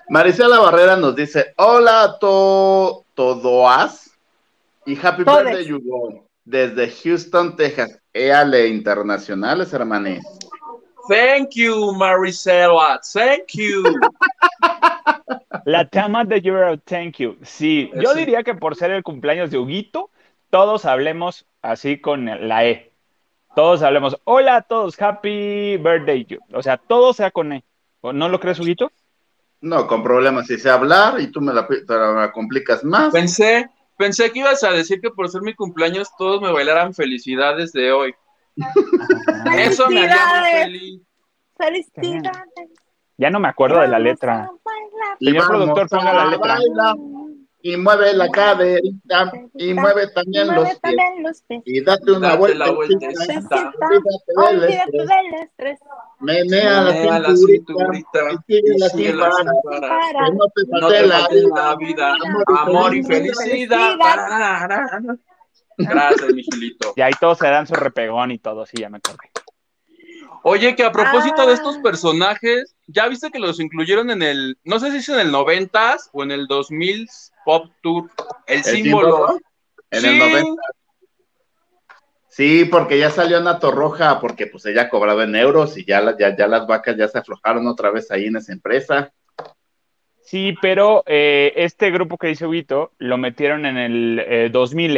Maricela Barrera nos dice, hola a to todoas y happy Todes. birthday, Yugo, desde Houston, Texas. Éale internacionales, hermanes. Thank you, Maricela. Thank you. La tama de Euro, thank you. Sí, yo Eso. diría que por ser el cumpleaños de Huguito, todos hablemos así con la E. Todos hablemos, hola a todos, happy birthday. you". O sea, todo sea con E. ¿O ¿No lo crees, Huguito? No, con problemas, si sé hablar y tú me la, te la complicas más. Pensé, pensé que ibas a decir que por ser mi cumpleaños todos me bailaran felicidades de hoy. Eso me haría muy Felicidades. feliz. ¡Felicidades! Ya no me acuerdo de la letra. Y Señor vamos productor, ponga la letra. y mueve la caderita y mueve también los Mueve pies. también los pies. Y date una Date vuelta. Olvídate del estrés. Menea la la cinturita. cinturita Y y. Para. Que no te No te la vida, Amor amor y y felicidad. felicidad. Gracias, mi Gilito. Y ahí todos se dan su repegón y todo, sí, ya me acordé. Oye, que a propósito de estos Ah. personajes, ya viste que los incluyeron en el, no sé si es en el 90s o en el 2000 Pop Tour, el, ¿El símbolo. símbolo? En Sí, el 90. Sí, porque ya salió Nato Roja, porque pues ella cobraba en euros y ya, la- ya, ya las vacas ya se aflojaron otra vez ahí en esa empresa. Sí, pero eh, este grupo que dice Huguito lo metieron en el eh, 2000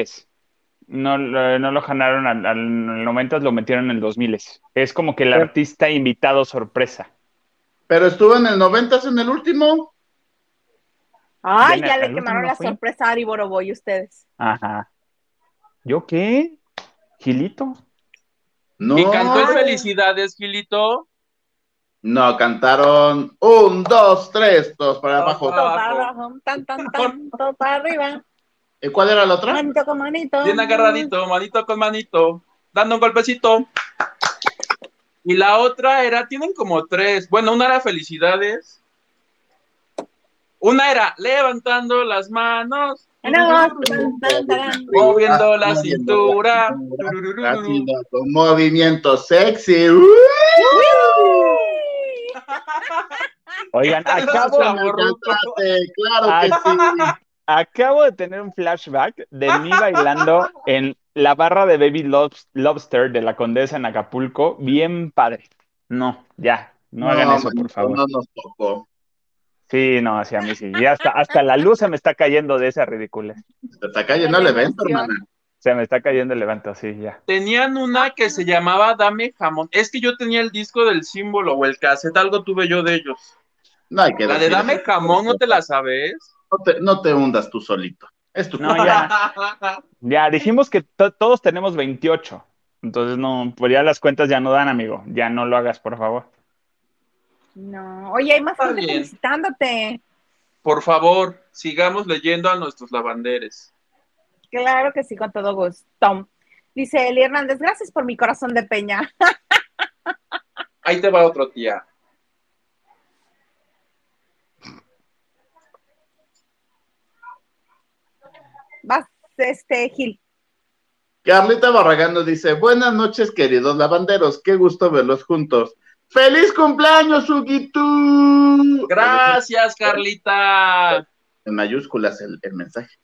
no, lo- no lo ganaron al, al 90 lo metieron en el 2000 Es como que el Sí. artista invitado sorpresa. Pero estuvo en el 90 en el último. Ay, Ya le quemaron la fue. sorpresa a Ari Boroboy ustedes. Ajá. ¿Yo qué? Gilito. No, y cantó el Felicidades, Gilito. no, cantaron un, dos, tres, dos para abajo. Todo para abajo, tan, tan, tan, todo para arriba. ¿Y cuál era la otra? Manito con manito. Bien agarradito, manito con manito, dando un golpecito. Y la otra era, tienen como tres. Bueno, una era Felicidades. Una era levantando las manos, moviendo la cintura. Haciendo con movimiento sexy. Oigan, acabo, claro que sí. Acabo de tener un flashback de mí bailando en la barra de Baby Lobs- Lobster de la Condesa en Acapulco. Bien padre. No, ya, no, hagan eso, por favor. No nos tocó. Sí, no, así a mí sí. Y hasta, hasta la luz se me está cayendo de esa ridícula. Se está cayendo el evento, hermana. Se me está cayendo el evento, sí, ya. Tenían una que se llamaba Dame Jamón. Es que yo tenía el disco del símbolo o el cassette, algo tuve yo de ellos. No hay que La de decir Dame. Jamón, ¿no te la sabes? No te, no te hundas tú solito. Es tu No, ya. Ya, dijimos que to- todos tenemos 28. Entonces, no, pues ya las cuentas ya no dan, amigo. Ya no lo hagas, por favor. No, oye, hay más gente felicitándote. Por favor, sigamos leyendo a nuestros lavanderes. Claro que sí, con todo gusto. Dice Eli Hernández, gracias por mi corazón de peña. Ahí te va otro tía. Vas, este, Gil. Carlita Barragán nos dice, buenas noches, queridos lavanderos, qué gusto verlos juntos. ¡Feliz cumpleaños, Huguito! Gracias, Carlita. En mayúsculas el, el mensaje.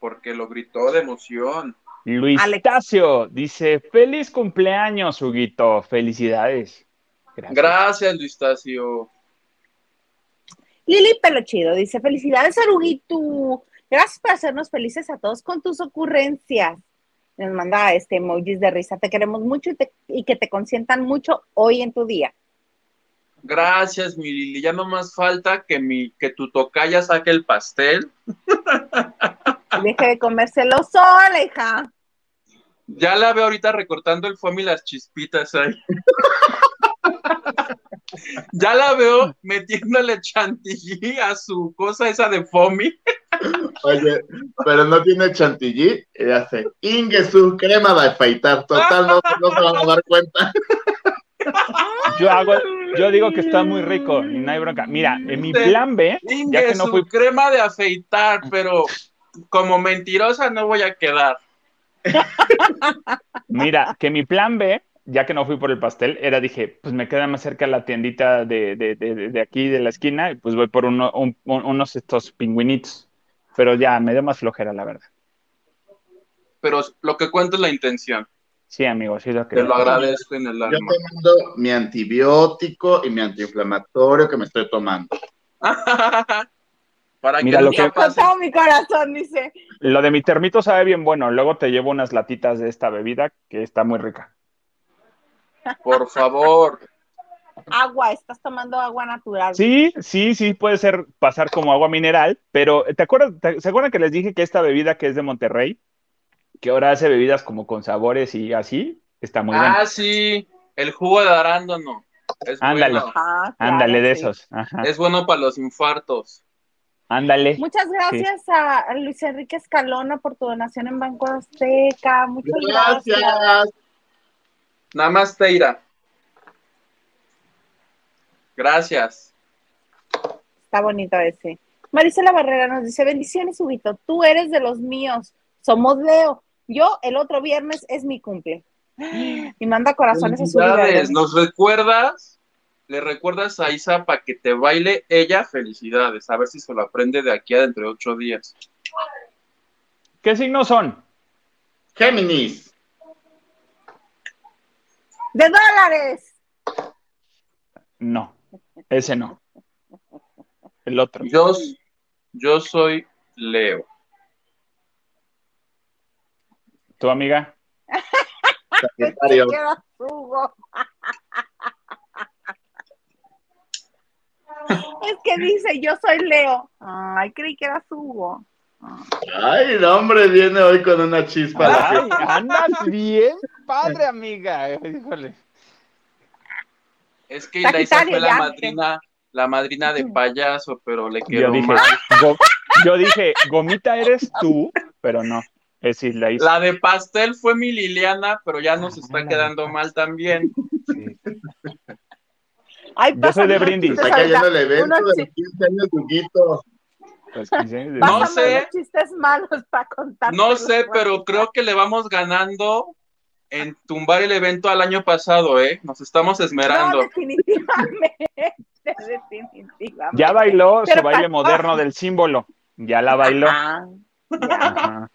Porque lo gritó de emoción. Luis. Tacio dice, feliz cumpleaños, Huguito. Felicidades. Gracias. Gracias, Luis Tacio. Lili Pelochido dice, felicidades, Aruguito. Gracias por hacernos felices a todos con tus ocurrencias. Nos manda este emojis de risa. Te queremos mucho y, te- y que te consientan mucho hoy en tu día. Gracias, mi Lili. Ya no más falta que, mi, que tu tocaya saque el pastel. Deje de comérselo sola, hija. Ya la veo ahorita recortando el foam y las chispitas ahí. ya la veo metiéndole chantilly a su cosa esa de foamy. Oye, pero no tiene chantilly, y hace Inge su crema de afeitar. Total, no, no se van a dar cuenta. Yo hago, yo digo que está muy rico y no hay bronca. Mira, en mi plan B, ya Inge, que no su fui, crema de afeitar, pero como mentirosa no voy a quedar. mira, que mi plan B, ya que no fui por el pastel, era dije, pues me queda más cerca la tiendita de, de, de, de- aquí de la esquina y pues voy por uno, un- un- unos estos pingüinitos. Pero ya me dio más flojera, la verdad. Pero lo que cuento es la intención. Sí, amigo, sí lo Te creo. lo agradezco en el Yo alma. te mando mi antibiótico y mi antiinflamatorio que me estoy tomando. Para Mira, que lo que- pase. todo mi corazón, dice. Lo de mi termito sabe bien bueno. Luego te llevo unas latitas de esta bebida que está muy rica. Por favor. Agua, estás tomando agua natural. Sí, sí, sí, puede ser pasar como agua mineral, pero ¿te acuerdas, te- ¿se acuerdan que les dije que esta bebida que es de Monterrey, que ahora hace bebidas como con sabores y así, está muy ah, buena? sí. El jugo de arándano. Es Ándale. bueno. Ajá, claro, Ándale de sí. esos. Ajá. Es bueno para los infartos. Ándale. Muchas gracias a Luis Enrique Escalona por tu donación en Banco Azteca. Muchas gracias. Gracias. Nada más Teira. Gracias. Está bonito ese. Marisela Barrera nos dice, bendiciones, Huguito, tú eres de los míos, somos Leo. Yo el otro viernes es mi cumple. Y manda corazones a su vida. Felicidades. ¿Nos recuerdas? Le recuerdas a Isa para que te baile ella. Felicidades. A ver si se lo aprende de aquí a dentro de ocho días. ¿Qué signos son? Géminis. ¡De dólares! No, ese no. El otro. Yo, yo soy Leo. ¿Tu amiga? Sagitario. Es que dice, yo soy Leo. Ay, creí que era Hugo. Ay, el hombre viene hoy con una chispa. Ay, andas bien padre, amiga. Híjole. Es que Isa Sagitario, fue la ya. madrina, la madrina de payaso, pero le Yo quedó dije, mal. go- yo dije, gomita eres tú, pero no. Es Isla Isa. La de pastel fue mi Liliana, pero ya nos Ah, está quedando mal también. Sí. Ay, Yo soy de brindis. Está cayendo el evento de los 15 años Huguito. Pues, 15 años de- No sé. chistes malos para contar. No sé, pero creo que le vamos ganando en tumbar el evento al año pasado, ¿eh? Nos estamos No, esmerando. definitivamente. definitivamente. Ya bailó su Pero baile pasó. moderno del símbolo. Ya la bailó. Ah, ya, Ajá.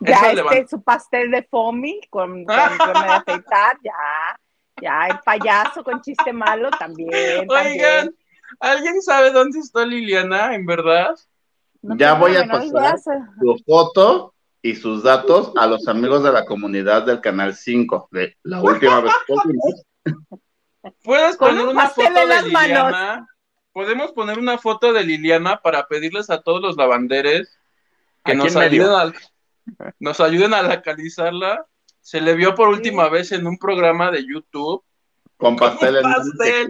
ya Eso este, su pastel de foamy con, con de afeitar, ya. Ya, el payaso con chiste malo también. Oigan, también. ¿Alguien sabe dónde está Liliana, en verdad? No Ya voy a pasar. Su foto y sus datos a los amigos de la comunidad del Canal 5. De la última vez. ¿Puedes Con poner un una foto de las manos. Liliana? ¿Podemos poner una foto de Liliana para pedirles a todos los lavanderes que nos ayuden al... nos ayuden a localizarla. Se le vio por última vez en un programa de YouTube. Con pastel en pastel.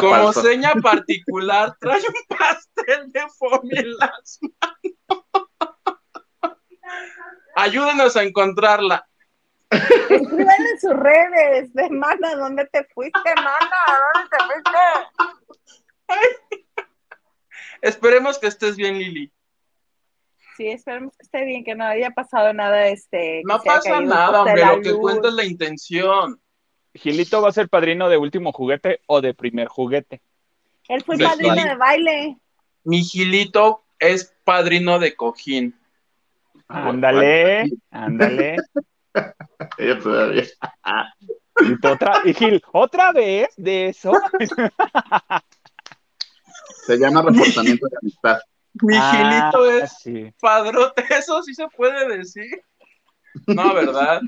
Como falso. seña particular, trae un pastel de foamy en las manos. Ayúdenos a encontrarla. Escriban en sus redes de mana, ¿dónde te fuiste, mana? ¿Dónde te fuiste? Esperemos que estés bien, Lili. Sí, esperemos que esté bien, que no haya pasado nada, este. No pasa nada, hombre. Lo que cuenta es la intención. Gilito va a ser padrino de último juguete o de primer juguete. Él fue De padrino de baile. Mi Gilito es padrino de cojín. Ándale, ándale. Ella todavía. Y, otra, y Gil, ¿otra vez de eso? Se llama reforzamiento de amistad. Mi Ah, Gilito es sí. padrote. Eso sí se puede decir. No, ¿verdad?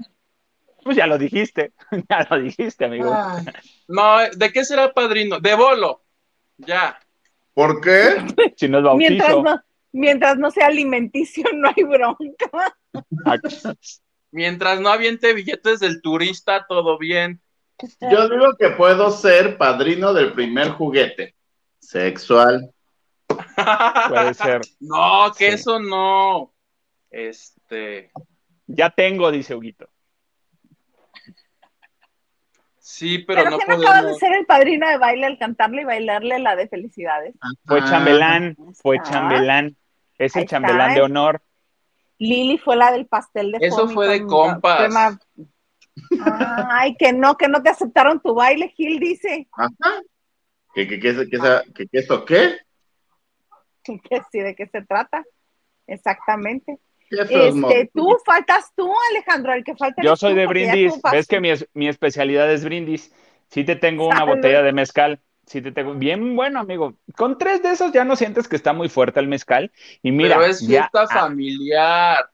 Pues ya lo dijiste, ya lo dijiste, amigo. Ay, No, ¿de qué será padrino? De bolo. Ya. ¿Por qué? Si no es bautizo. Mientras no, mientras no sea alimenticio, no hay bronca. Mientras no aviente billetes del turista, todo bien. Yo digo que puedo ser padrino del primer juguete sexual. Puede ser. No, que Sí. eso no. Este. Ya tengo, dice Huguito. Sí, pero, Pero, no ¿quién acaba de podemos. ser el padrino de baile al cantarle y bailarle la de felicidades? Fue Ah, chambelán, fue Ah. chambelán. Es el Ahí está. chambelán de honor. Lili fue la del pastel de Eso fue de compas. crema. Ay, que no, que no te aceptaron tu baile, Gil dice. Ajá. ¿Qué, qué, qué, qué, qué, qué, qué, esto qué? Que sí, ¿de qué se trata? Exactamente. Este, tú faltas tú, Alejandro, el que falta Yo soy tú, de brindis. Ves que mi, es- mi especialidad es brindis. Sí te tengo una Salud. botella de mezcal. Sí te tengo. Bien bueno, amigo. Con tres de esos ya no sientes que está muy fuerte el mezcal. Y mira, pero es fiesta familiar.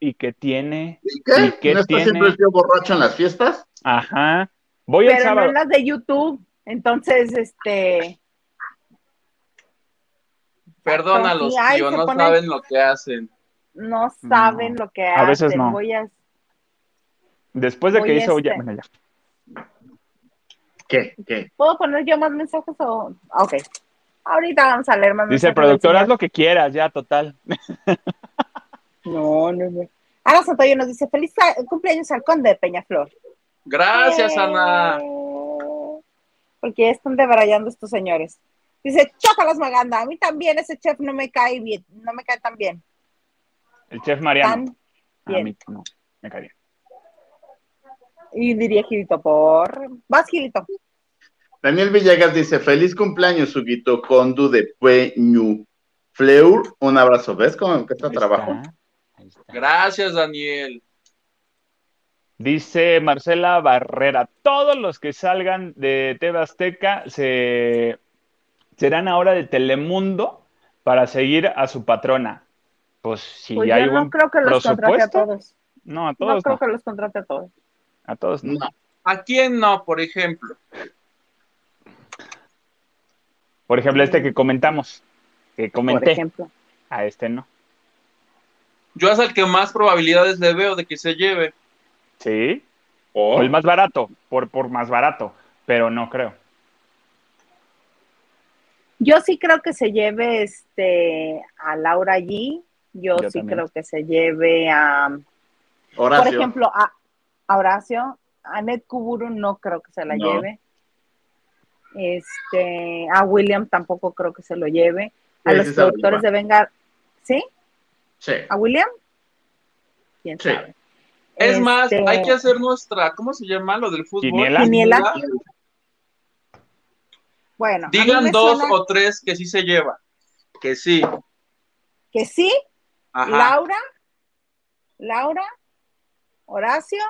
¿Y qué tiene? ¿Y qué? ¿Y qué ¿No tiene? siempre el tío borracho en las fiestas? Ajá. Voy el Pero no sábado. en las de YouTube. Entonces, este, Perdona a Sí, los ay, tíos, se no ponen- saben lo que hacen. No saben No. lo que A veces hacen. no. Voy a- Después de que Voy hizo. este. Ya, bueno, ya. ¿Qué? ¿Qué? ¿Puedo poner yo más mensajes o...? ah, Ok. Ahorita vamos a leer más Dice el mensajes. del productor, haz lo que quieras, ya, total. No, no, no. Ana Santoyo nos dice, feliz cumpleaños al conde de Peñaflor. Gracias, Eh, Ana. Porque ya están debrayando estos señores. Dice, chócalas, Maganda. A mí también ese chef no me cae bien, no me cae tan bien. El chef Mariano. Tan A bien. mí no, me cae bien. Y diría Gilito, por... Vas, Gilito. Daniel Villegas dice, feliz cumpleaños, Huguito Condu de Peñu. Fleur, un abrazo. ¿Ves cómo Ahí trabajo? está, ahí está. Gracias, Daniel. Dice Marcela Barrera, todos los que salgan de TV Azteca se, serán ahora de Telemundo para seguir a su patrona. Pues si Pues hay yo no un creo que los contrate a todos. no, a No todos creo no, que los contrate a todos. a todos no. No. ¿A quién no, por ejemplo? Por ejemplo, este que comentamos, que Por comenté, ejemplo. a este no. Yo es el que más probabilidades le veo de que se lleve. Sí, Oh, o el más barato, por, por más barato, pero no creo. Yo sí creo que se lleve este a Laura G. Yo, Yo sí también. creo que se lleve a, por Horacio. ejemplo, a, a Horacio. A Ned Kuburu no creo que se la No. lleve. Este, a William tampoco creo que se lo lleve. A Sí, los productores de Vengar, ¿sí? Sí. ¿A William? ¿Quién Sí. sabe? Es más, Este, hay que hacer nuestra, ¿cómo se llama lo del fútbol? ¿Quiniela? Quiniela. Bueno, Digan dos suena o tres que sí se lleva. Que sí. que sí, Ajá. Laura, Laura, Horacio.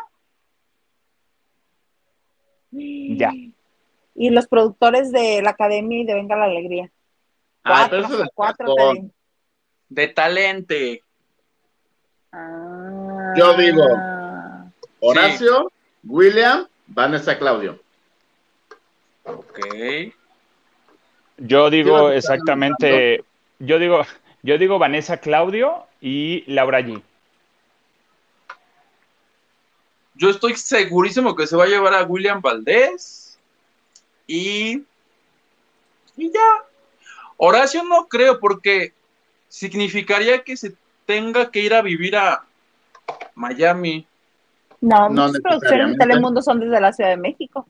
Ya. Y los productores de la academia y de Venga la Alegría. Ah, Cuatro, cuatro. De talente. Ah. Yo digo. Horacio, William, Vanessa Claudio. Ok. Yo digo exactamente, yo digo, yo digo Vanessa Claudio y Laura G. Yo estoy segurísimo que se va a llevar a William Valdés. Y. Y ya. Horacio no creo, porque significaría que se tenga que ir a vivir a Miami. No, No muchas producciones de. Telemundo son desde la Ciudad de México.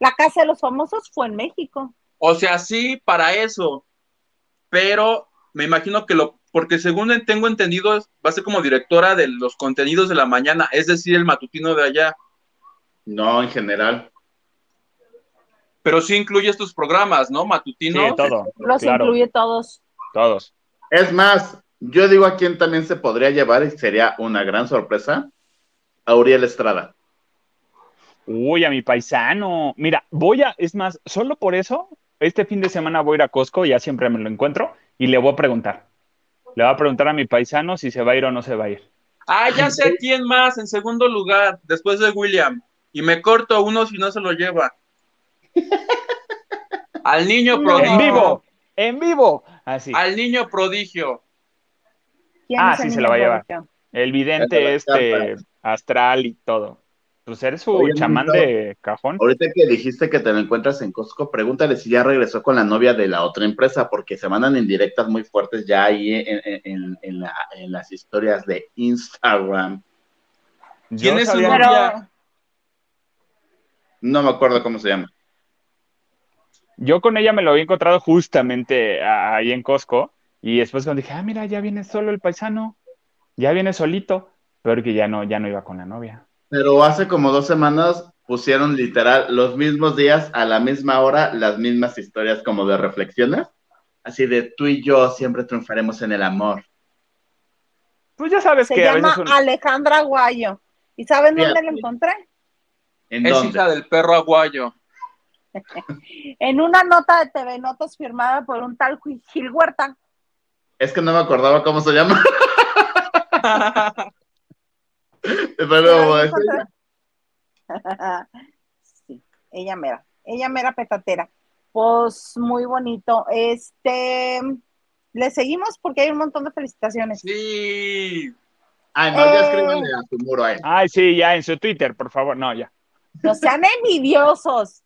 La Casa de los Famosos fue en México. O sea, sí, para eso. Pero me imagino que lo, porque según tengo entendido, va a ser como directora de los contenidos de la mañana, es decir, el matutino de allá. No, en general. Pero sí incluye estos programas, ¿no? Sí, Matutinos. todo. Los claro, incluye todos. todos. Es más, yo digo a quién también se podría llevar y sería una gran sorpresa. A Uriel Estrada. Uy, a mi paisano. Mira, voy a, es más, solo por eso, este fin de semana voy a ir a Costco, ya siempre me lo encuentro, y le voy a preguntar. Le voy a preguntar a mi paisano si se va a ir o no se va a ir. Ah, ya sé quién más, en segundo lugar, después de William. Y me corto uno si no se lo lleva. Al niño prodigio. En vivo, en vivo. Así. Al niño prodigio. ¿Quién Ah, sí, se la va a llevar. El vidente este astral y todo. Pues eres su Oye, chamán de cajón. Ahorita que dijiste que te lo encuentras en Costco, pregúntale si ya regresó con la novia de la otra empresa, porque se mandan indirectas muy fuertes ya ahí en, en- en- en la- en las historias de Instagram. ¿Quién Yo es su novia? Pero No me acuerdo cómo se llama. Yo con ella me lo había encontrado justamente ahí en Costco. Y después cuando dije, ah, mira, ya viene solo el paisano. Ya viene solito. Pero que ya no, ya no iba con la novia. Pero hace como dos semanas pusieron literal los mismos días, a la misma hora, las mismas historias como de reflexiones. Así de tú y yo siempre triunfaremos en el amor. Pues ya sabes se que a llama veces un- Alejandra Aguayo. ¿Y saben dónde la encontré? ¿En Es dónde? hija del perro aguayo. En una nota de TV Notas firmada por un tal Gil Huerta. Es que no me acordaba cómo se llama. Sí, ella mera, ella mera petatera. Pues muy bonito. Este, le seguimos porque hay un montón de felicitaciones. Sí. Ay, más ya Eh. escríbanle a su muro a él. Ay, sí, ya en su Twitter, por favor. No, ya. No sean envidiosos.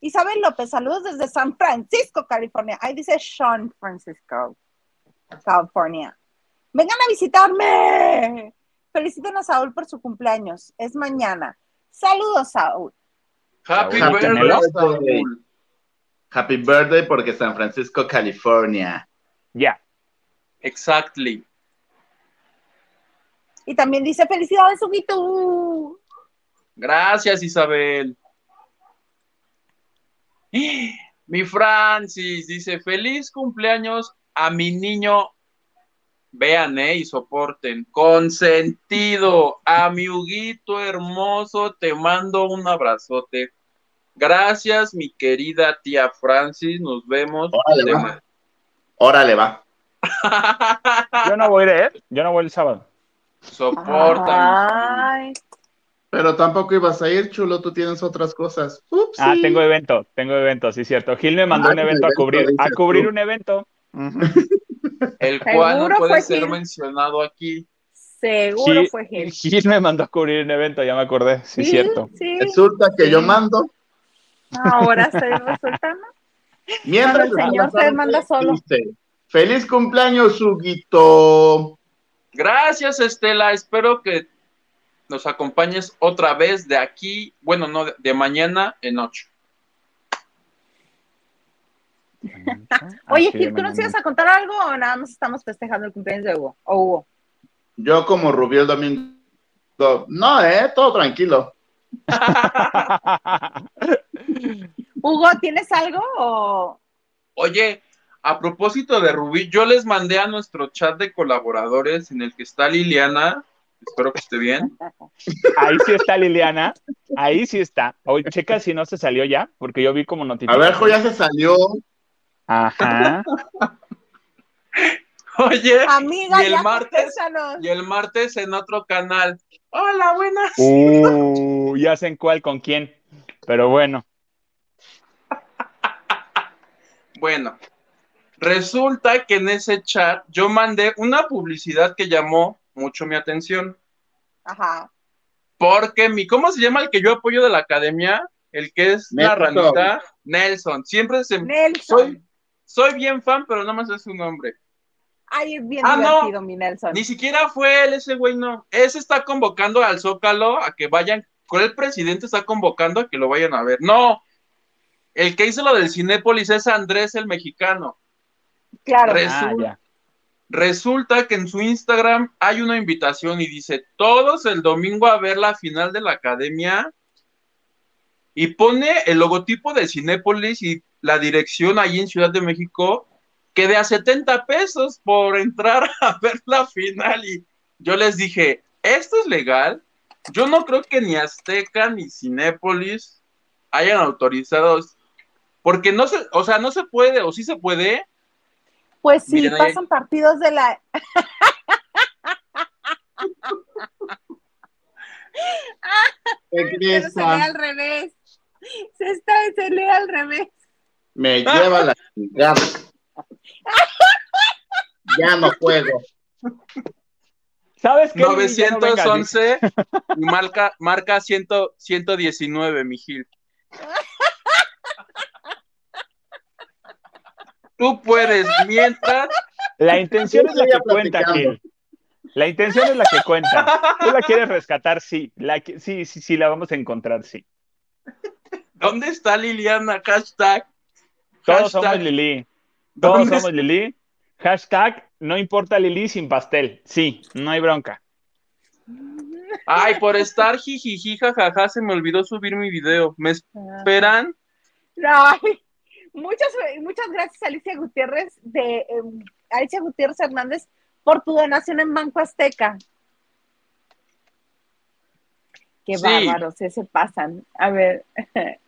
Isabel López, saludos desde San Francisco, California. Ahí dice Sean Francisco, California. Vengan a visitarme. Feliciten a Saúl por su cumpleaños. Es mañana. Saludos, Saúl. Happy Saúl, birthday. Saúl. Happy birthday porque San Francisco, California. Ya. Exactly. Y también dice felicidades, Huguito. Gracias, Isabel. Mi Francis dice, feliz cumpleaños a mi niño. Vean, eh, y soporten. Consentido. A mi Huguito hermoso, te mando un abrazote. Gracias, mi querida tía Francis. Nos vemos. Órale, va. Órale, va. Yo no voy a ir, ¿eh? Yo no voy el sábado. Soporta. Ay, Pero tampoco ibas a ir, chulo, tú tienes otras cosas. Ups. Ah, tengo evento, tengo evento, sí, cierto. Gil me mandó Ah, un evento a cubrir, a cubrir tú. un evento. El cual no puede fue ser Gil. mencionado aquí. seguro Gil, fue Gil. Gil me mandó a cubrir un evento, ya me acordé, sí, cierto. Sí, Resulta que yo mando. ahora estoy resultando. Mientras Cuando el señor se manda solo. Feliz cumpleaños, Huguito. Gracias, Estela. Espero que nos acompañes otra vez de aquí, bueno, no, de, de mañana en ocho. Oye, Gil, ¿tú nos ibas a contar algo o nada más estamos festejando el cumpleaños de Hugo? O Hugo. Yo como Rubí el domingo. No, eh, todo tranquilo. Hugo, ¿tienes algo o Oye, a propósito de Rubí, yo les mandé a nuestro chat de colaboradores en el que está Liliana. Espero que esté bien. Ahí sí está Liliana, ahí sí está. Oye, checa si no se salió ya, porque yo vi como A notificación. ver, jo, ya se salió. Ajá. Oye, amiga, y el ya martes, y el martes en otro canal. Hola, buenas. Uh, ya sé en cuál, con quién. Pero bueno, Bueno, resulta que en ese chat yo mandé una publicidad que llamó mucho mi atención. Ajá. Porque mi, ¿cómo se llama el que yo apoyo de la academia? El que es la Nelson. ranita, Nelson. Siempre se, Nelson. soy, soy bien fan, pero nada más es su nombre. Ay, es bien Ah, no. divertido, mi Nelson. Ni siquiera fue él, ese güey no. Ese está convocando al Zócalo a que vayan. Con el presidente está convocando a que lo vayan a ver. No, el que hizo lo del Cinépolis es Andrés el mexicano. Claro. Ah. Resulta que en su Instagram hay una invitación y dice todos el domingo a ver la final de la academia y pone el logotipo de Cinépolis y la dirección ahí en Ciudad de México que de a 70 pesos por entrar a ver la final y yo les dije, ¿esto es legal? Yo no creo que ni Azteca ni Cinépolis hayan autorizado porque no se, o sea, no se puede o sí se puede, Pues sí, Miren ahí. pasan partidos de la. Pero se lee al revés. Se está, se lee al revés. Me lleva la chingada. Ya no juego. ¿Sabes qué? Lili? Ya no vengas, 911 y marca, marca 100, 119, mi Gil. Tú puedes, mientras. La intención es la que cuenta. Gil. La intención es la que cuenta. Tú la quieres rescatar, sí. La que- sí, sí, sí, la vamos a encontrar, sí. ¿Dónde está Liliana? Hashtag. Todos hashtag, somos Lili. Todos ¿dónde somos Lili. Hashtag, no importa Lili sin pastel. Sí, no hay bronca. Ay, por estar jijiji, jajaja, se me olvidó subir mi video. ¿Me esperan? Ay, muchas, muchas gracias, Alicia Gutiérrez, de eh, Alicia Gutiérrez Hernández, por tu donación en Banco Azteca. Qué Sí. bárbaros, se pasan. A ver,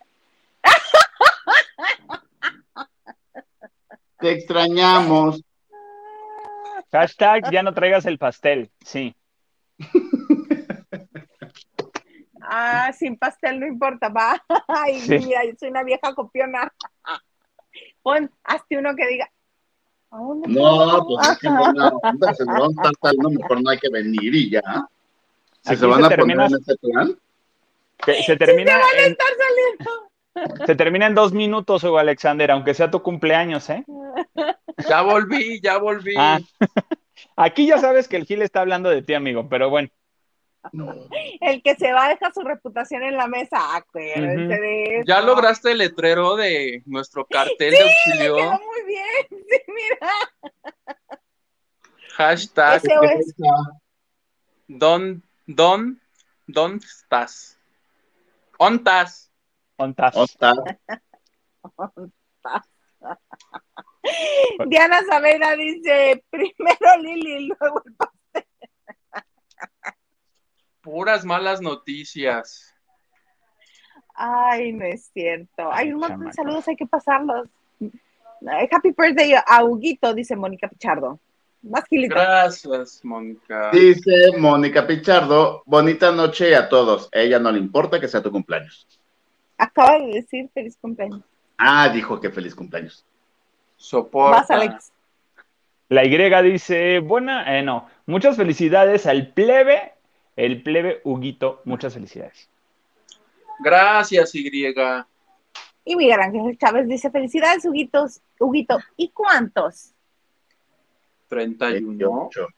Te extrañamos. Hashtag, ya no traigas el pastel. Sí. ah, sin pastel no importa, va. Ay, Sí. mira, yo soy una vieja copiona. Pon, hazte uno que diga. ¿a No, pues es que no, onda, se van a saliendo, mejor no hay que venir y ya. Si Aquí se van se a termina- poner en ese plan, Se, se termina, en, Estar saliendo. Se termina en dos minutos, Hugo Alexander, aunque sea tu cumpleaños, ¿eh? Ya volví, ya volví. Ah. Aquí ya sabes que el Gil está hablando de ti, amigo, pero bueno. no. El que se va deja su reputación en la mesa. Acuérdense Ujú. de eso. ¿Ya lograste el letrero de nuestro cartel de auxilio? Quedó muy bien. Sí, mira. Hashtag. Don, don, ¿dónde estás? ¿Ontas? Ontas. Osta, Diana Savera dice: primero Lili, luego el pa- Puras malas noticias. Ay, no es cierto. Hay un montón de saludos, hay que pasarlos. Eh, Happy birthday a Huguito, dice Mónica Pichardo. Más Gilito. Gracias, Mónica. dice Mónica Pichardo, bonita noche a todos. A ella no le importa que sea tu cumpleaños. Acaba de decir feliz cumpleaños. Ah, dijo que feliz cumpleaños. Soporta. Vas, Alex. La Y dice, buena, eh, no, muchas felicidades al plebe, el plebe Huguito, muchas felicidades. Gracias, Y. Y Miguel Ángel Chávez dice: felicidades, Huguitos. Huguito. ¿Y cuántos? 31. 28.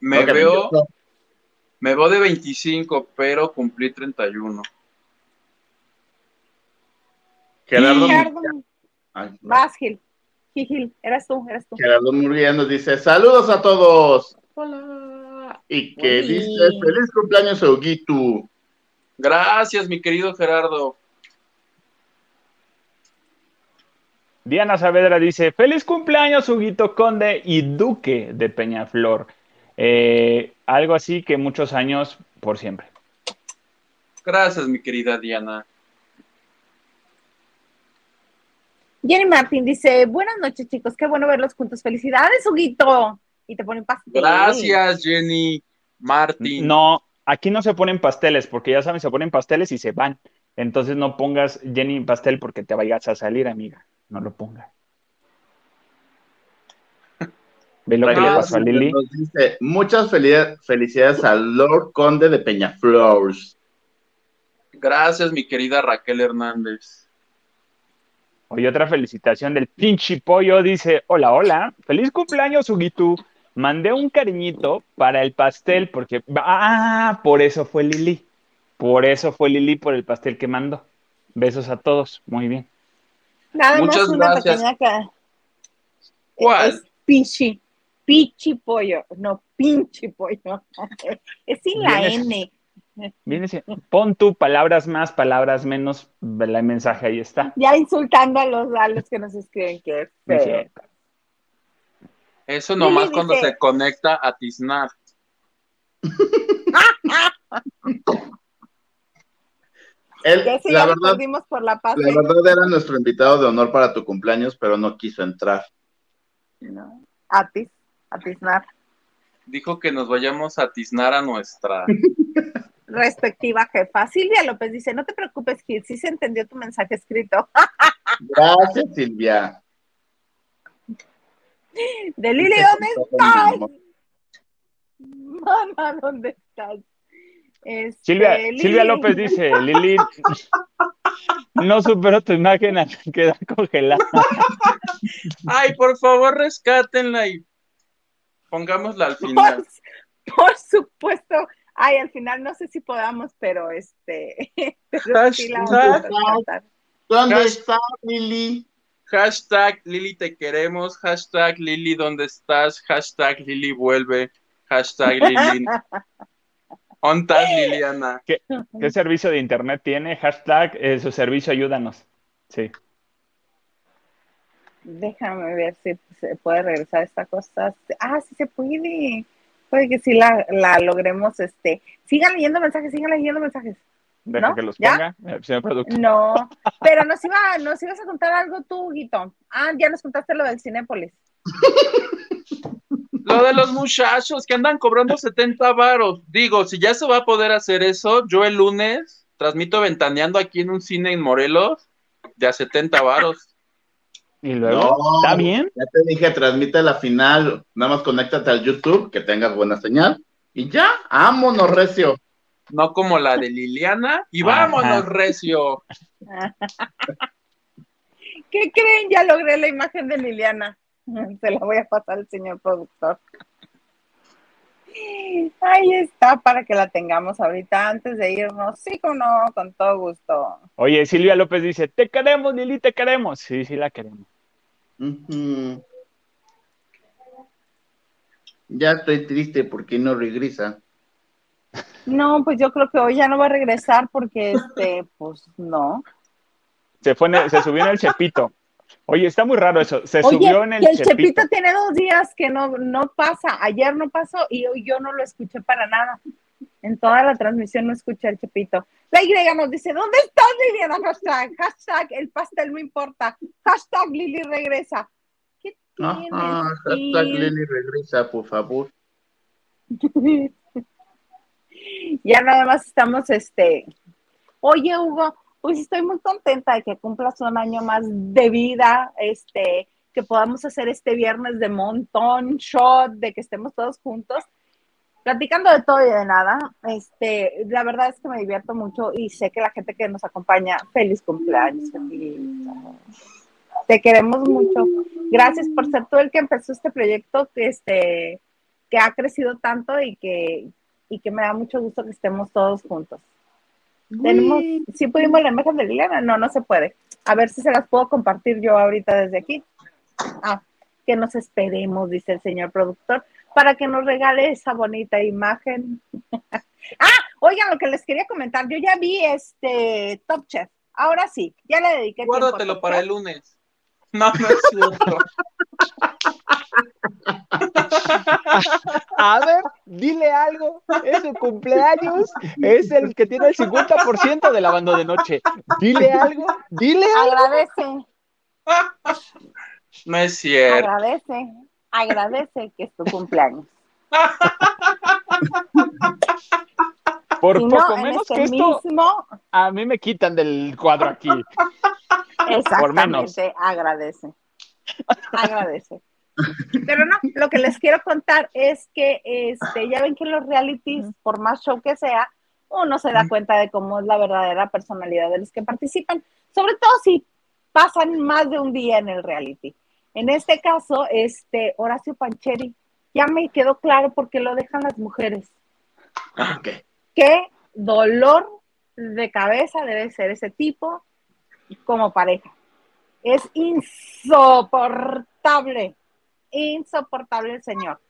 Me veo, 28. me veo de 25, pero cumplí 31. Gerardo, Gerardo, Ay, vas, Gil. Gil, eras tú, eras tú. Gerardo Murguía nos dice, saludos a todos. Hola. Y que Uy. dice, feliz cumpleaños, Huguito. Gracias, mi querido Gerardo. Diana Saavedra dice, feliz cumpleaños Huguito Conde y Duque de Peñaflor. Eh, algo así que muchos años por siempre. Gracias, mi querida Diana. Jenny Martín dice: Buenas noches, chicos. Qué bueno verlos juntos. Felicidades, Huguito. Y te ponen pastel. Gracias, Jenny Martín. No, aquí no se ponen pasteles, porque ya saben, se ponen pasteles y se van. Entonces no pongas Jenny pastel porque te vayas a salir, amiga. No lo pongas. Ve lo que le pasó a Lili. Nos dice, muchas felicidades, felicidades al Lord Conde de Peñaflores. Gracias, mi querida Raquel Hernández. Oye, otra felicitación del pinche pollo. Dice, hola, hola. Feliz cumpleaños, Huguito. Mandé un cariñito para el pastel porque... Ah, por eso fue Lili. Por eso fue Lili por el pastel que mandó. Besos a todos. Muy bien. Nada Muchas más una gracias. pequeña ¿Cuál? Es pichi. Pichi pollo. No, pinche pollo. Es sin la N. Viene siendo- Pon tú palabras más, palabras menos. El mensaje ahí está. Ya insultando a los, a los que nos escriben que es. Eso nomás Lili cuando dice- se conecta a Tiznar. Él, la ya lo verdad, perdimos por la paz. la verdad era nuestro invitado de honor para tu cumpleaños, pero no quiso entrar. No. Atis, atisnar. Dijo que nos vayamos a Tiznar a nuestra. Respectiva jefa. Silvia López dice, no te preocupes, Gil, sí se entendió tu mensaje escrito. Gracias, Silvia. De Lili, ¿dónde estás? Mamá, ¿dónde estás? Este, Silvia, Lili. Silvia López dice, Lili, no supero tu imagen al quedar congelada. Ay, por favor, rescátenla y pongámosla al Por, final. por supuesto. Ay, al final no sé si podamos, pero este. Pero sí. ¿Dónde está Lili? Hashtag Lili te queremos. Hashtag Lili ¿dónde estás? Hashtag Lili vuelve. Hashtag Lili. ¿Ontas Liliana? ¿Qué servicio de internet tiene? Hashtag eh, su servicio ayúdanos. Sí. Déjame ver si se puede regresar esta cosa. Ah, sí se puede. Puede que sí la, la logremos. Este. Sigan leyendo mensajes, sigan leyendo mensajes. Deja ¿No? que los ¿Ya? ponga, eh. No, pero nos, iba, nos ibas a contar algo tú, Guito. Ah, ya nos contaste lo del Cinépolis. Lo de los muchachos que andan cobrando 70 varos. Digo, si ya se va a poder hacer eso, yo el lunes transmito ventaneando aquí en un cine en Morelos de a 70 varos. Y luego, No. ¿está bien? Ya te dije, transmite la final. Nada más conéctate al YouTube, que tengas buena señal. Y ya, vámonos, Recio. No como la de Liliana. Y Ajá. vámonos, Recio. ¿Qué creen? Ya logré la imagen de Liliana. Se la voy a pasar al señor productor. Ahí está, para que la tengamos ahorita antes de irnos. Sí, como no, con todo gusto. Oye, Silvia López dice, te queremos, Lili, te queremos. Sí, sí la queremos. Ujú. Ya estoy triste porque no regresa. No, pues yo creo que hoy ya no va a regresar porque, este, pues no. Se, fue en el- se subió en el Chepito. Oye, está muy raro eso. Se Oye, subió en el, el Chepito. Chepito tiene dos días que no, no pasa. Ayer no pasó y hoy yo no lo escuché para nada. En toda la transmisión no escuché al Chepito. La Y nos dice, ¿dónde estás, Liliana? Hashtag, hashtag, el pastel no importa. Hashtag, Lili regresa. ¿Qué tienes, Ajá, hashtag? Lili regresa, por favor. ya nada más estamos, este... Oye, Hugo, pues estoy muy contenta de que cumplas un año más de vida, este, que podamos hacer este viernes de montón shot, de que estemos todos juntos, platicando de todo y de nada. Este, la verdad es que me divierto mucho y sé que la gente que nos acompaña, feliz cumpleaños. feliz. Te queremos mucho. Gracias por ser tú el que empezó este proyecto que este que ha crecido tanto y que y que me da mucho gusto que estemos todos juntos. Tenemos, ¿sí pudimos la imagen de Liliana? No, no se puede. A ver si se las puedo compartir yo ahorita desde aquí. Ah, que nos esperemos, dice el señor productor, para que nos regale esa bonita imagen. ah, oigan, lo que les quería comentar, yo ya vi este Top Chef. Ahora sí, ya le dediqué tiempo Guárdatelo Top para el lunes. No, no es cierto. A ver, dile algo. Es su cumpleaños. Es el que tiene el 50% de la banda de noche. Dile algo. Dile algo. Agradece, No es cierto. agradece, agradece que es tu cumpleaños. Por Si poco en menos este que esto, mismo, a mí me quitan del cuadro aquí. exactamente, agradece. Agradece. Pero no, lo que les quiero contar es que este, ya ven que en los realities, por más show que sea, uno se da cuenta de cómo es la verdadera personalidad de los que participan, sobre todo si pasan más de un día en el reality. En este caso, este Horacio Pancheri, ya me quedó claro por qué lo dejan las mujeres. Ok. Qué dolor de cabeza debe ser ese tipo como pareja. Es insoportable, insoportable el señor.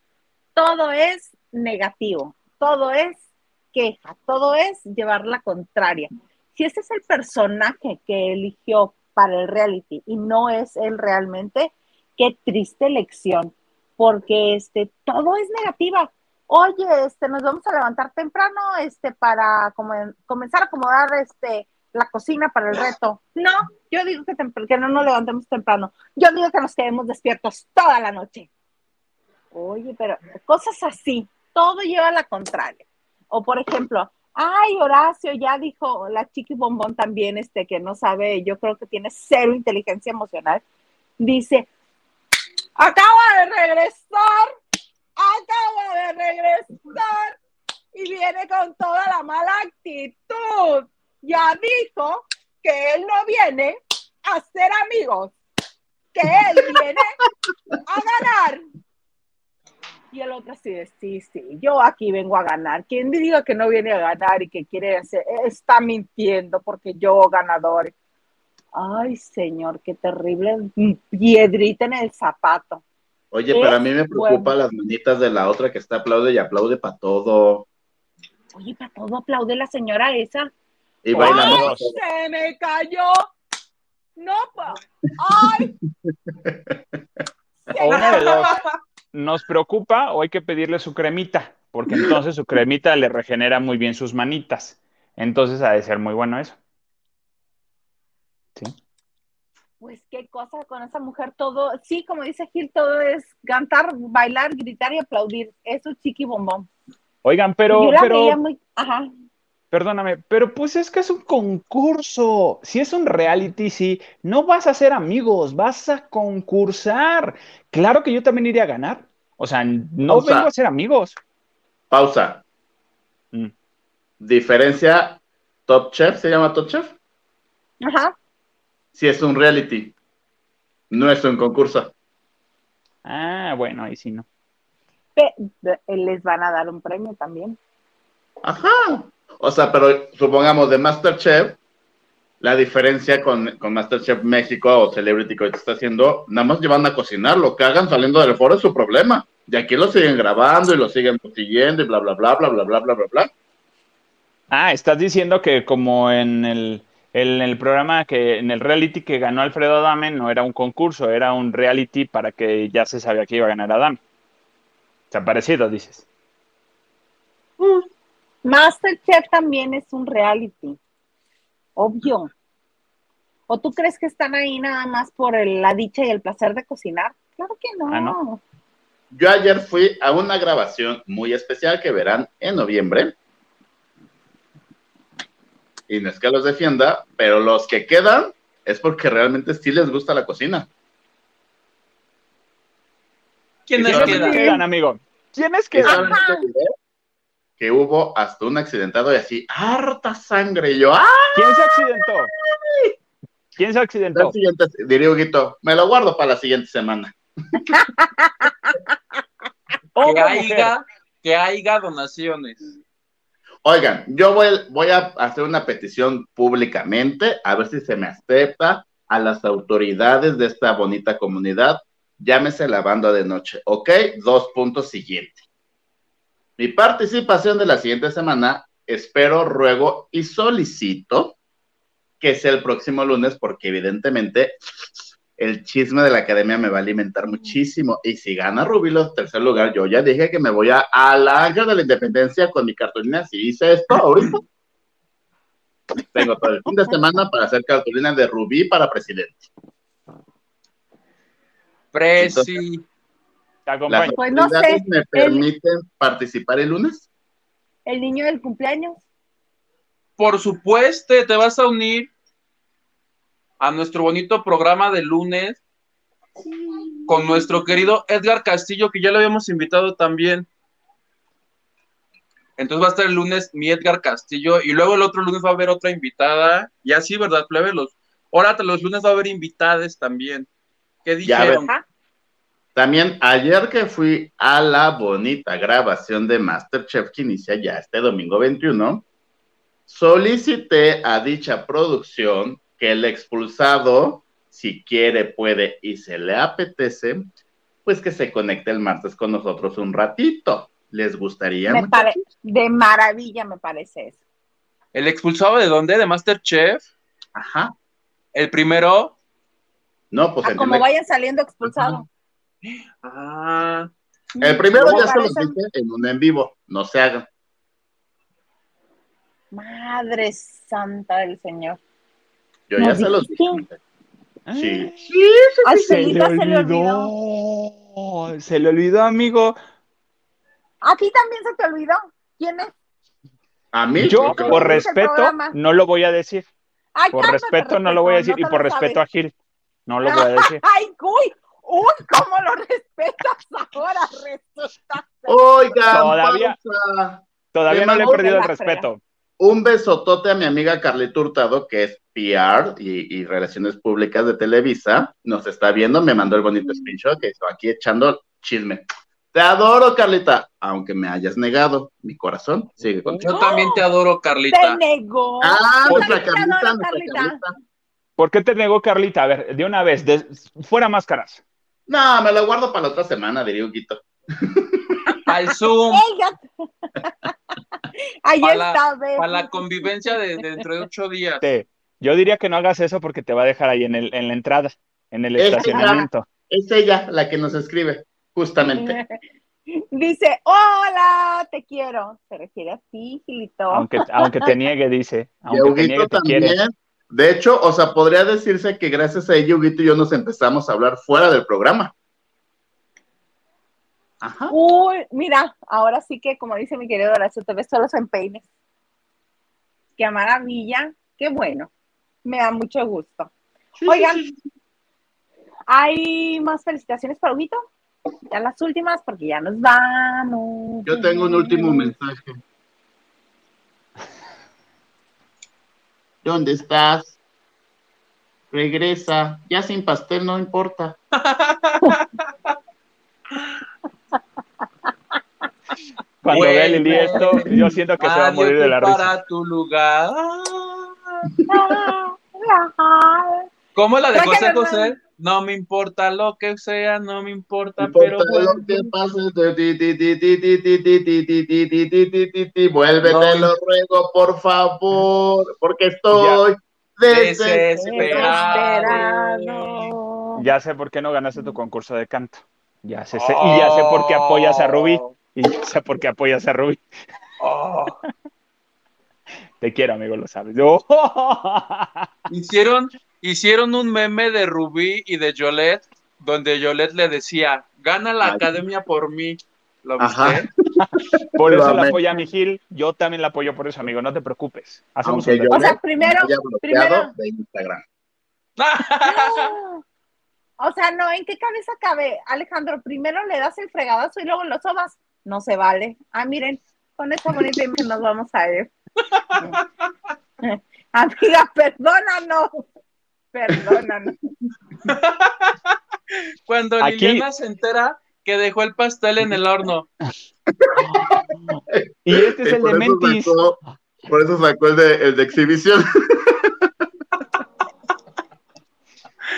Todo es negativo, todo es queja, todo es llevar la contraria. Si ese es el personaje que eligió para el reality y no es él realmente, qué triste elección, porque este, todo es negativa. Oye, este, nos vamos a levantar temprano, este, para comenzar a acomodar, este, la cocina para el reto. No, yo digo que, que no nos levantemos temprano. Yo digo que nos quedemos despiertos toda la noche. Oye, pero cosas así, todo lleva a la contraria. O por ejemplo, ay, Horacio ya dijo, la chiqui bombón también, este, que no sabe, yo creo que tiene cero inteligencia emocional, dice, acaba de regresar, acaba de regresar y viene con toda la mala actitud. Ya dijo que él no viene a ser amigos, que él viene a ganar. Y el otro así de, sí, sí, yo aquí vengo a ganar. Quien diga que no viene a ganar y que quiere hacer, está mintiendo porque yo ganador. Ay, señor, qué terrible piedrita en el zapato. Oye, pero a mí me preocupa las manitas de la otra que está aplaude y aplaude para todo. Oye, para todo aplaude la señora esa. Y baila ¡Ay, se me cayó! No, pa. ¡Ay! O una de dos. ¿Nos preocupa o hay que pedirle su cremita? Porque entonces su cremita le regenera muy bien sus manitas. Entonces ha de ser muy bueno eso. Sí. Pues qué cosa con esa mujer, todo, sí, como dice Gil, todo es cantar, bailar, gritar y aplaudir. Eso es chiqui bombón. Oigan, pero, Yo la pero, veía muy, ajá. Perdóname, pero pues es que es un concurso. Si es un reality, sí, no vas a ser amigos, vas a concursar. Claro que yo también iría a ganar. O sea, no vengo a ser amigos. Pausa. Mm. Diferencia Top Chef, ¿se llama Top Chef? Ajá. Si es un reality, no es un concurso. Ah, bueno, ahí sí no. De- les van a dar un premio también. Ajá. O sea, pero supongamos de Masterchef, la diferencia con, con Masterchef México o Celebrity que está haciendo, nada más llevan a cocinar, lo que hagan saliendo del foro es su problema. Y aquí lo siguen grabando y lo siguen siguiendo y bla, bla, bla, bla, bla, bla, bla, bla, bla. Ah, estás diciendo que como en el, en el programa que, en el reality que ganó Alfredo Adame, no era un concurso, era un reality para que ya se sabía que iba a ganar Adame. ¿Te ha parecido, dices? Masterchef también es un reality. Obvio. ¿O tú crees que están ahí nada más por el- la dicha y el placer de cocinar? Claro que no. Ah, ¿no? Yo ayer fui a una grabación muy especial que verán en noviembre. Y no es que los defienda, pero los que quedan es porque realmente sí les gusta la cocina. ¿Quiénes Sí, ¿Quiénes quedan? amigo? ¿Quiénes quedan? Que hubo hasta un accidentado y así, harta sangre. Y yo, ¡ah! ¿Quién se accidentó? ¿Quién se La accidentó? siguiente, diría Huguito, me lo guardo para la siguiente semana. Que haya, que haya donaciones. Oigan, yo voy, voy a hacer una petición públicamente, a ver si se me acepta a las autoridades de esta bonita comunidad. Llámese la banda de noche, ¿ok? Dos puntos siguientes. Mi participación de la siguiente semana, espero, ruego y solicito que sea el próximo lunes, porque evidentemente el chisme de la academia me va a alimentar muchísimo. Y si gana Rubilo, tercer lugar, yo ya dije que me voy a, al Ángel de la Independencia con mi cartulina. Si hice esto ahorita, tengo todo el fin de semana para hacer cartulina de Rubí para presidente. Presi. Te ¿Las acompaño. Pues no sé, me permiten participar el lunes? El niño del cumpleaños. Por supuesto, te vas a unir a nuestro bonito programa de lunes. con nuestro querido Edgar Castillo, que ya lo habíamos invitado también. Entonces va a estar el lunes mi Edgar Castillo y luego el otro lunes va a haber otra invitada. Y así, ¿verdad, plebe? Los, ahora los lunes va a haber invitadas también. ¿Qué dijeron? También ayer que fui a la bonita grabación de Masterchef que inicia ya este domingo 21, solicité a dicha producción que el expulsado, si quiere, puede y se le apetece, pues que se conecte el martes con nosotros un ratito. ¿Les gustaría? Me pare- de maravilla me parece eso. ¿El expulsado de dónde? ¿De Masterchef? Ajá. ¿El primero? No, pues Ah, el, como vayan saliendo expulsados. Ah, el primero Me ya se los dije en un en vivo, no se hagan. Madre santa del Señor. Yo ¿No ya se los dije. Sí. Ay, Se le Celita se le olvidó. olvidó. Se le olvidó, amigo. A ti también se te olvidó. ¿Quién es? A mí, Yo, por respeto, no lo voy a decir. Ay, Por respeto, no lo voy a decir. no Y por respeto sabes. a Gil, no lo voy a decir. Ay, uy, uy, ¿cómo lo respetas ahora? Resulta. Oigan, Todavía- pausa. Todavía no le he perdido el la respeto. Un besotote a mi amiga Carlita Hurtado, que es PR y, y Relaciones Públicas de Televisa. Nos está viendo, me mandó el bonito screenshot que estoy aquí echando chisme. Te adoro, Carlita, aunque me hayas negado. Mi corazón sigue contigo. yo también te adoro, Te Carlita. negó. Ah, también te Carlita, adoro, nuestra Carlita. Carlita. ¿Por qué te negó Carlita? A ver, de una vez, de- fuera máscaras. No, me lo guardo para la otra semana, diría Huguito. Al Zoom, Ella. Ahí la- está, ve. para la convivencia de, de dentro de ocho días. Yo diría que no hagas eso porque te va a dejar ahí en, el, en la entrada, en el Es estacionamiento. Es ella la que nos escribe, justamente. Dice, hola, te quiero. Se refiere a ti, Gilito. Aunque, aunque te niegue, dice. Aunque te niegue, te también. quiere. De hecho, o sea, podría decirse que gracias a ella, Huguito y yo nos empezamos a hablar fuera del programa. Ajá. Uy, mira, ahora sí que, como dice mi querido Horacio, te ves solos en peines. Qué maravilla, qué bueno. Me da mucho gusto. Oigan, ¿hay más felicitaciones para Huguito? Ya las últimas, porque ya nos vamos. Yo tengo un último mensaje. ¿Dónde estás? Regresa. Ya sin pastel no importa. Cuando vea Lili esto, yo siento que se va a morir de la risa. ocupará tu lugar. ¿Cómo es la de José José? No me importa lo que sea, no me importa, pero bueno. lo que pase, vuélvete, lo ruego, por favor, porque estoy desesperado. Ya sé por qué no ganaste tu concurso de canto. Ya sé, y ya sé por qué apoyas a Rubí. Y ya sé por qué apoyas a Rubí. Te quiero, amigo, lo sabes. Oh. Hicieron hicieron un meme de Rubí y de Yolette, donde Yolette le decía, gana la Ay. academia por mí. ¿Lo viste? Ajá. Por eso la apoya mi Gil. Yo también la apoyo por eso, amigo. No te preocupes. Hacemos un O sea, primero, primero. de Instagram. ¡No! O sea, no, ¿en qué cabeza cabe, Alejandro? Primero le das el fregadazo y luego lo sobas. No se vale. Ah, miren, con esta bonita imagen nos vamos a ir. Amiga, perdónanos. Perdónanos. Cuando Aquí- Liliana se entera que dejó el pastel en el horno. Y este es Y el de Mentis. sacó- Por eso sacó el de, el de exhibición.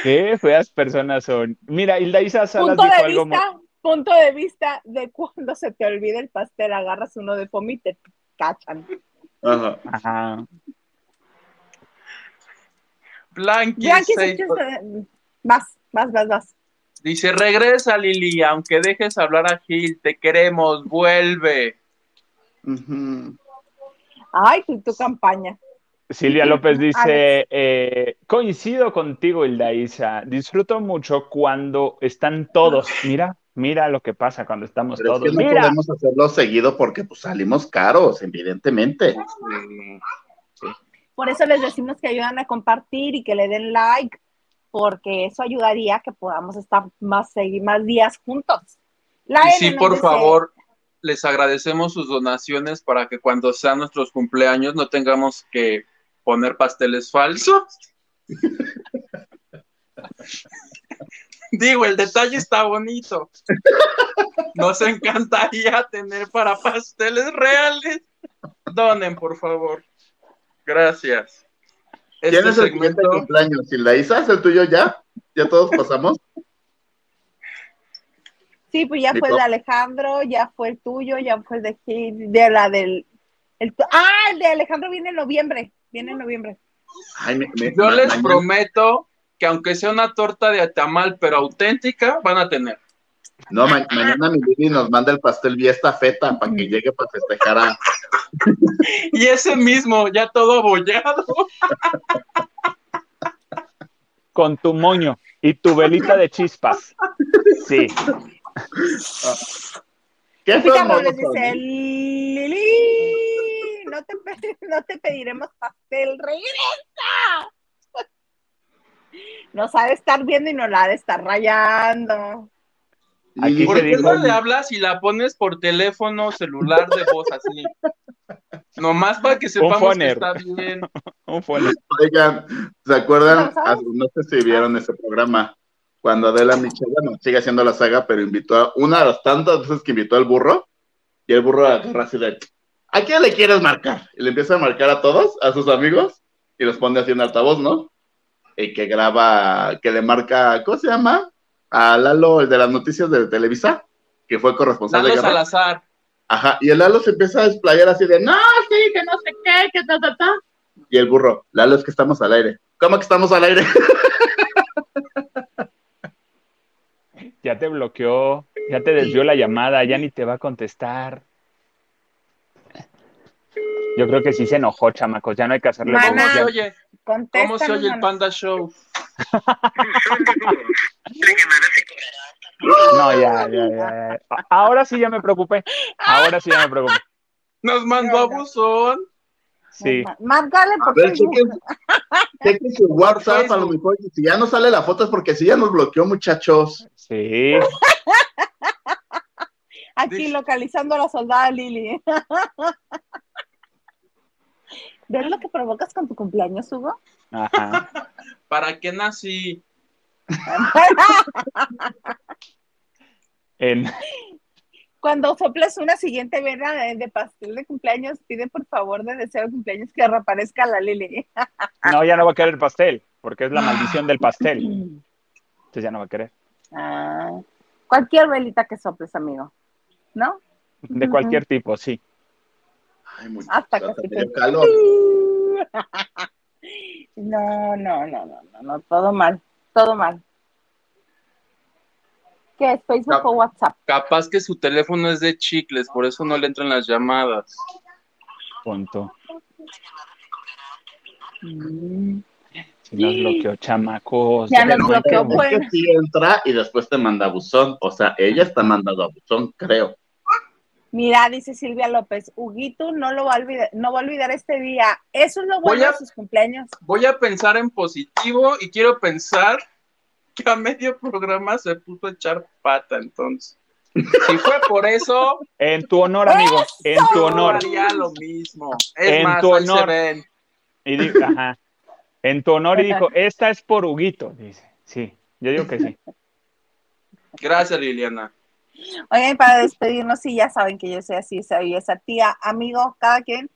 Qué feas personas son. Mira, Hilda Isa Salas Punto dijo de algo. muy- vista, punto de vista de cuando se te olvida el pastel, agarras uno de fome y te cachan. Ajá. Ajá. Blanqui Blanqui, se- se- se- vas, vas, vas, vas. dice, regresa Lili, aunque dejes hablar a Gil, te queremos, vuelve. Ay, tu, tu campaña. Silvia López dice, eh, coincido contigo, Hilda Isa. Disfruto mucho cuando están todos. Mira, mira lo que pasa cuando estamos Pero es todos. que no Mira, podemos hacerlo seguido porque pues salimos caros, evidentemente. Por eso les decimos que ayudan a compartir y que le den like. porque eso ayudaría a que podamos estar más, seguir más días juntos. La Y sí, por favor, les agradecemos sus donaciones para que cuando sean nuestros cumpleaños no tengamos que poner pasteles falsos. Digo, el detalle está bonito. Nos encantaría tener para pasteles reales. Donen, por favor. Gracias. ¿Quién Este es el siguiente segmento, cumpleaños? ¿Si la Isa es el tuyo ya? ¿Ya todos pasamos? Sí, pues ya fue el de. Alejandro, ya fue el tuyo, ya fue el de Gil, de la del... el tu- ah, el de Alejandro viene en noviembre, viene en noviembre. Ay, me- me- yo les mañana- prometo que aunque sea una torta de tamal, pero auténtica, van a tener. No, ma- mañana mi Lili nos manda el pastel vía estafeta para que llegue para festejar a... Y ese mismo, ya todo abollado. Con tu moño y tu velita de chispas. Sí. ¿Qué fue, Robles dice, Lili, no te, no te pediremos pastel, regresa. Nos ha de estar viendo y nos la ha de estar rayando. Aquí ¿Por qué no le hablas y la pones por teléfono celular de voz así? Nomás para que sepamos que está bien. Un. Oigan, ¿se acuerdan? No sé si vieron ese programa. Cuando Adela Michel, bueno, sigue haciendo la saga, pero invitó a una de las tantas veces que invitó al burro, y el burro agarra así de, ¿a quién le quieres marcar? Y le empieza a marcar a todos, a sus amigos, y los pone así en altavoz, ¿no? Y que graba, que le marca, ¿cómo se llama? A Lalo, el de las noticias de Televisa, que fue corresponsal Lalo de guerra. Salazar. Ajá, y el Lalo se empieza a desplayar así de, no, sí, que no sé qué, que ta, ta, ta. Y el burro, Lalo, es que estamos al aire. ¿Cómo que estamos al aire? Ya te bloqueó, ya te desvió la llamada, ya ni te va a contestar. Yo creo que sí se enojó, chamacos, ya no hay que hacerle Mana. ¿Cómo se oye? ¿Cómo se oye el. Panda Show? No, ya, ya, ya, ya. Ahora sí ya me preocupé. Ahora sí ya me preocupé. Nos mandó a buzón. Sí. Márcale por chequen, su WhatsApp, a lo mejor, si ya no sale la foto es porque sí ya nos bloqueó, muchachos. Sí. Aquí localizando a la soldada Lili. ¿Ves lo que provocas con tu cumpleaños, Hugo? Ajá. ¿Para qué nací? En- Cuando soples una siguiente vela de, de pastel de cumpleaños, pide por favor de deseo de cumpleaños que reaparezca la Lili. No, ya no va a querer pastel, porque es la maldición del pastel. Entonces ya no va a querer. Ah, cualquier velita que soples, amigo. ¿No? De cualquier tipo, sí. Ay, muchachos, Hasta dio te- calor. No, no, no, no, no, no, todo mal, todo mal. ¿Qué es Facebook o WhatsApp? Capaz que su teléfono es de chicles, por eso no le entran las llamadas. Punto. Mm, Si nos bloqueó, chamacos. Ya nos bloqueó, es pues. que sí entra y después te manda a buzón. O sea, ella está mandando a buzón, creo. Mira, dice Silvia López, Huguito no lo va a olvidar, no va a olvidar este día. Eso es lo bueno Voy a- de sus cumpleaños. Voy a pensar en positivo y quiero pensar que a medio programa se puso a echar pata, entonces. Si fue por eso, En tu honor, amigo. En tu honor. haría lo mismo. Es En más, tu honor. ven. Y dijo, ajá. En tu honor y dijo, esta es por Huguito. Dice, sí. Yo digo que sí. Gracias, Liliana. Oigan, para despedirnos, sí, ya saben que yo soy así, soy esa tía, amigo, cada quien.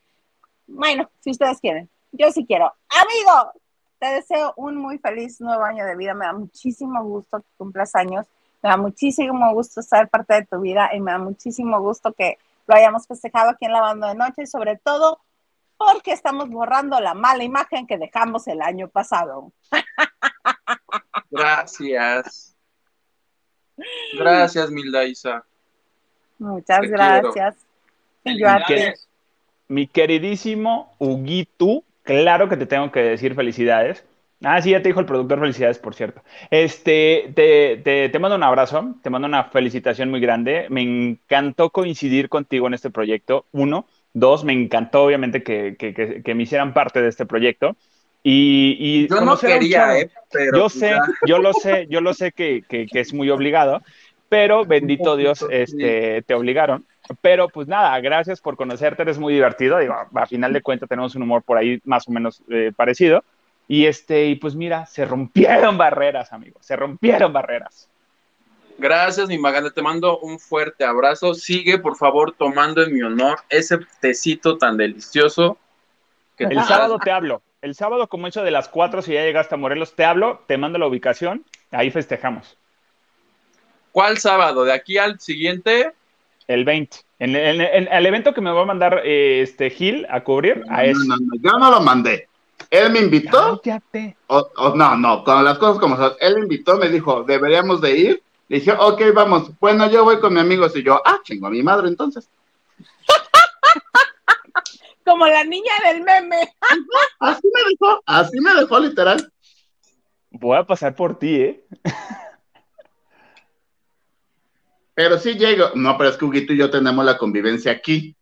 Bueno, si ustedes quieren, yo sí quiero. Amigo, te deseo un muy feliz nuevo año de vida. Me da muchísimo gusto que cumplas años. Me da muchísimo gusto ser parte de tu vida y me da muchísimo gusto que lo hayamos festejado aquí en la banda de noche y sobre todo porque estamos borrando la mala imagen que dejamos el año pasado. Gracias. Gracias, Milda Isa. Muchas Te gracias. Yo a ti. Mi queridísimo Huguito, claro que te tengo que decir felicidades. Ah, sí, ya te dijo el productor felicidades, por cierto. Este, te, te, te mando un abrazo, te mando una felicitación muy grande. Me encantó coincidir contigo en este proyecto, uno. Dos, me encantó obviamente que, que, que, que me hicieran parte de este proyecto. Y, y Yo no quería. ¿eh? Pero yo sé, ya. yo lo sé, yo lo sé que, que- que es muy obligado, pero bendito Dios, este, te obligaron. Pero pues nada, gracias por conocerte, eres muy divertido. Digo, a final de cuentas tenemos un humor por ahí más o menos eh, parecido. Y este, y pues mira, se rompieron barreras, amigos, se rompieron barreras. Gracias, mi Maganda. Te mando un fuerte abrazo. Sigue, por favor, tomando en mi honor ese tecito tan delicioso. Que El sábado te hablo. El sábado, como eso de las 4, si ya llegaste a Morelos, te hablo, te mando la ubicación, ahí festejamos. ¿Cuál sábado? ¿De aquí al siguiente? El 20. En, en- en- el evento que me va a mandar eh, este Gil a cubrir, a eso. No, no, no, yo no lo mandé. Él me invitó, Cállate. o, o no, no, con las cosas como son. Él me invitó, me dijo, deberíamos de ir. Le dije, ok, vamos. Bueno, yo voy con mi amigo. Y yo, ah, chingo a mi madre entonces. Como la niña del meme. Así me dejó, así me dejó literal. Voy a pasar por ti, ¿eh? Pero sí llego. No, pero es que Huguito y yo tenemos la convivencia aquí.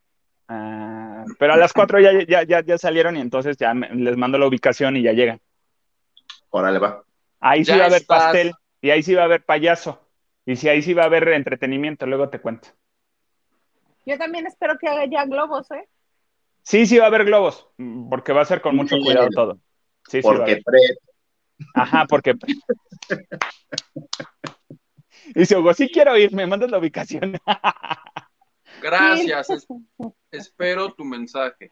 Ah, pero a las 4 ya, ya, ya, ya salieron y entonces ya me- les mando la ubicación y ya llegan. Órale, va. Ahí sí va a haber pastel y ahí sí va a haber payaso. Y si ahí sí va a haber entretenimiento, luego te cuento. Yo también espero que haga ya globos, ¿eh? Sí, sí va a haber globos, mm, porque va a ser con mucho Sí. cuidado todo. Sí, sí va a Porque haber. pre- Ajá, porque. Y dice Hugo, sí quiero ir, me mandas la ubicación. Gracias. es- espero tu mensaje.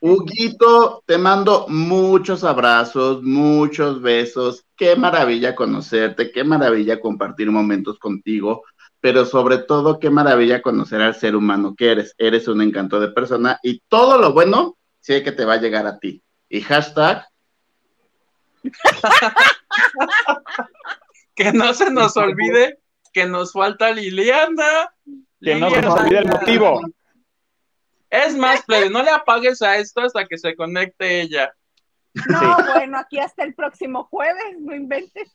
Huguito, te mando muchos abrazos, muchos besos. Qué maravilla conocerte, qué maravilla compartir momentos contigo, pero sobre todo qué maravilla conocer al ser humano que eres. Eres un encanto de persona y todo lo bueno sé que te va a llegar a ti. Y hashtag, Que no se nos olvide que nos falta Liliana. Que no se nos Liliana. olvide el motivo. Es más, plebe, no le apagues a esto hasta que se conecte ella. No, bueno, aquí hasta el próximo jueves, no inventes.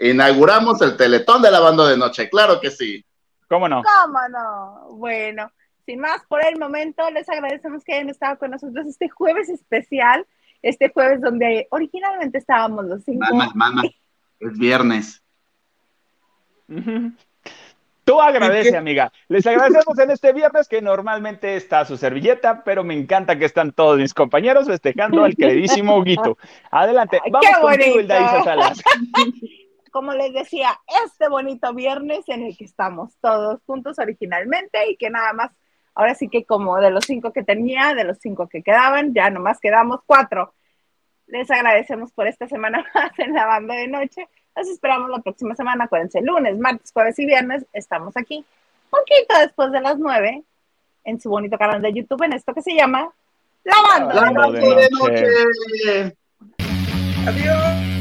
Inauguramos el teletón de la banda de noche, claro que sí. ¿Cómo no? ¿Cómo no? Bueno, sin más por el momento, les agradecemos que hayan estado con nosotros este jueves especial, este jueves donde originalmente estábamos los cinco. Mamá, mamá, es viernes. Tú agradece, amiga. Les agradecemos en este viernes que normalmente está su servilleta, pero me encanta que están todos mis compañeros festejando al queridísimo Huguito. Adelante, vamos contigo, Salas. Como les decía, este bonito viernes en el que estamos todos juntos originalmente y que nada más, ahora sí que como de los cinco que tenía, de los cinco que quedaban, ya nomás quedamos cuatro. Les agradecemos por esta semana más en la banda de noche. Los esperamos la próxima semana. Acuérdense, lunes, martes, jueves y viernes estamos aquí, un poquito después de las nueve, en su bonito canal de YouTube, en esto que se llama La Banda La de Banda Noche. de Noche. noche. Adiós.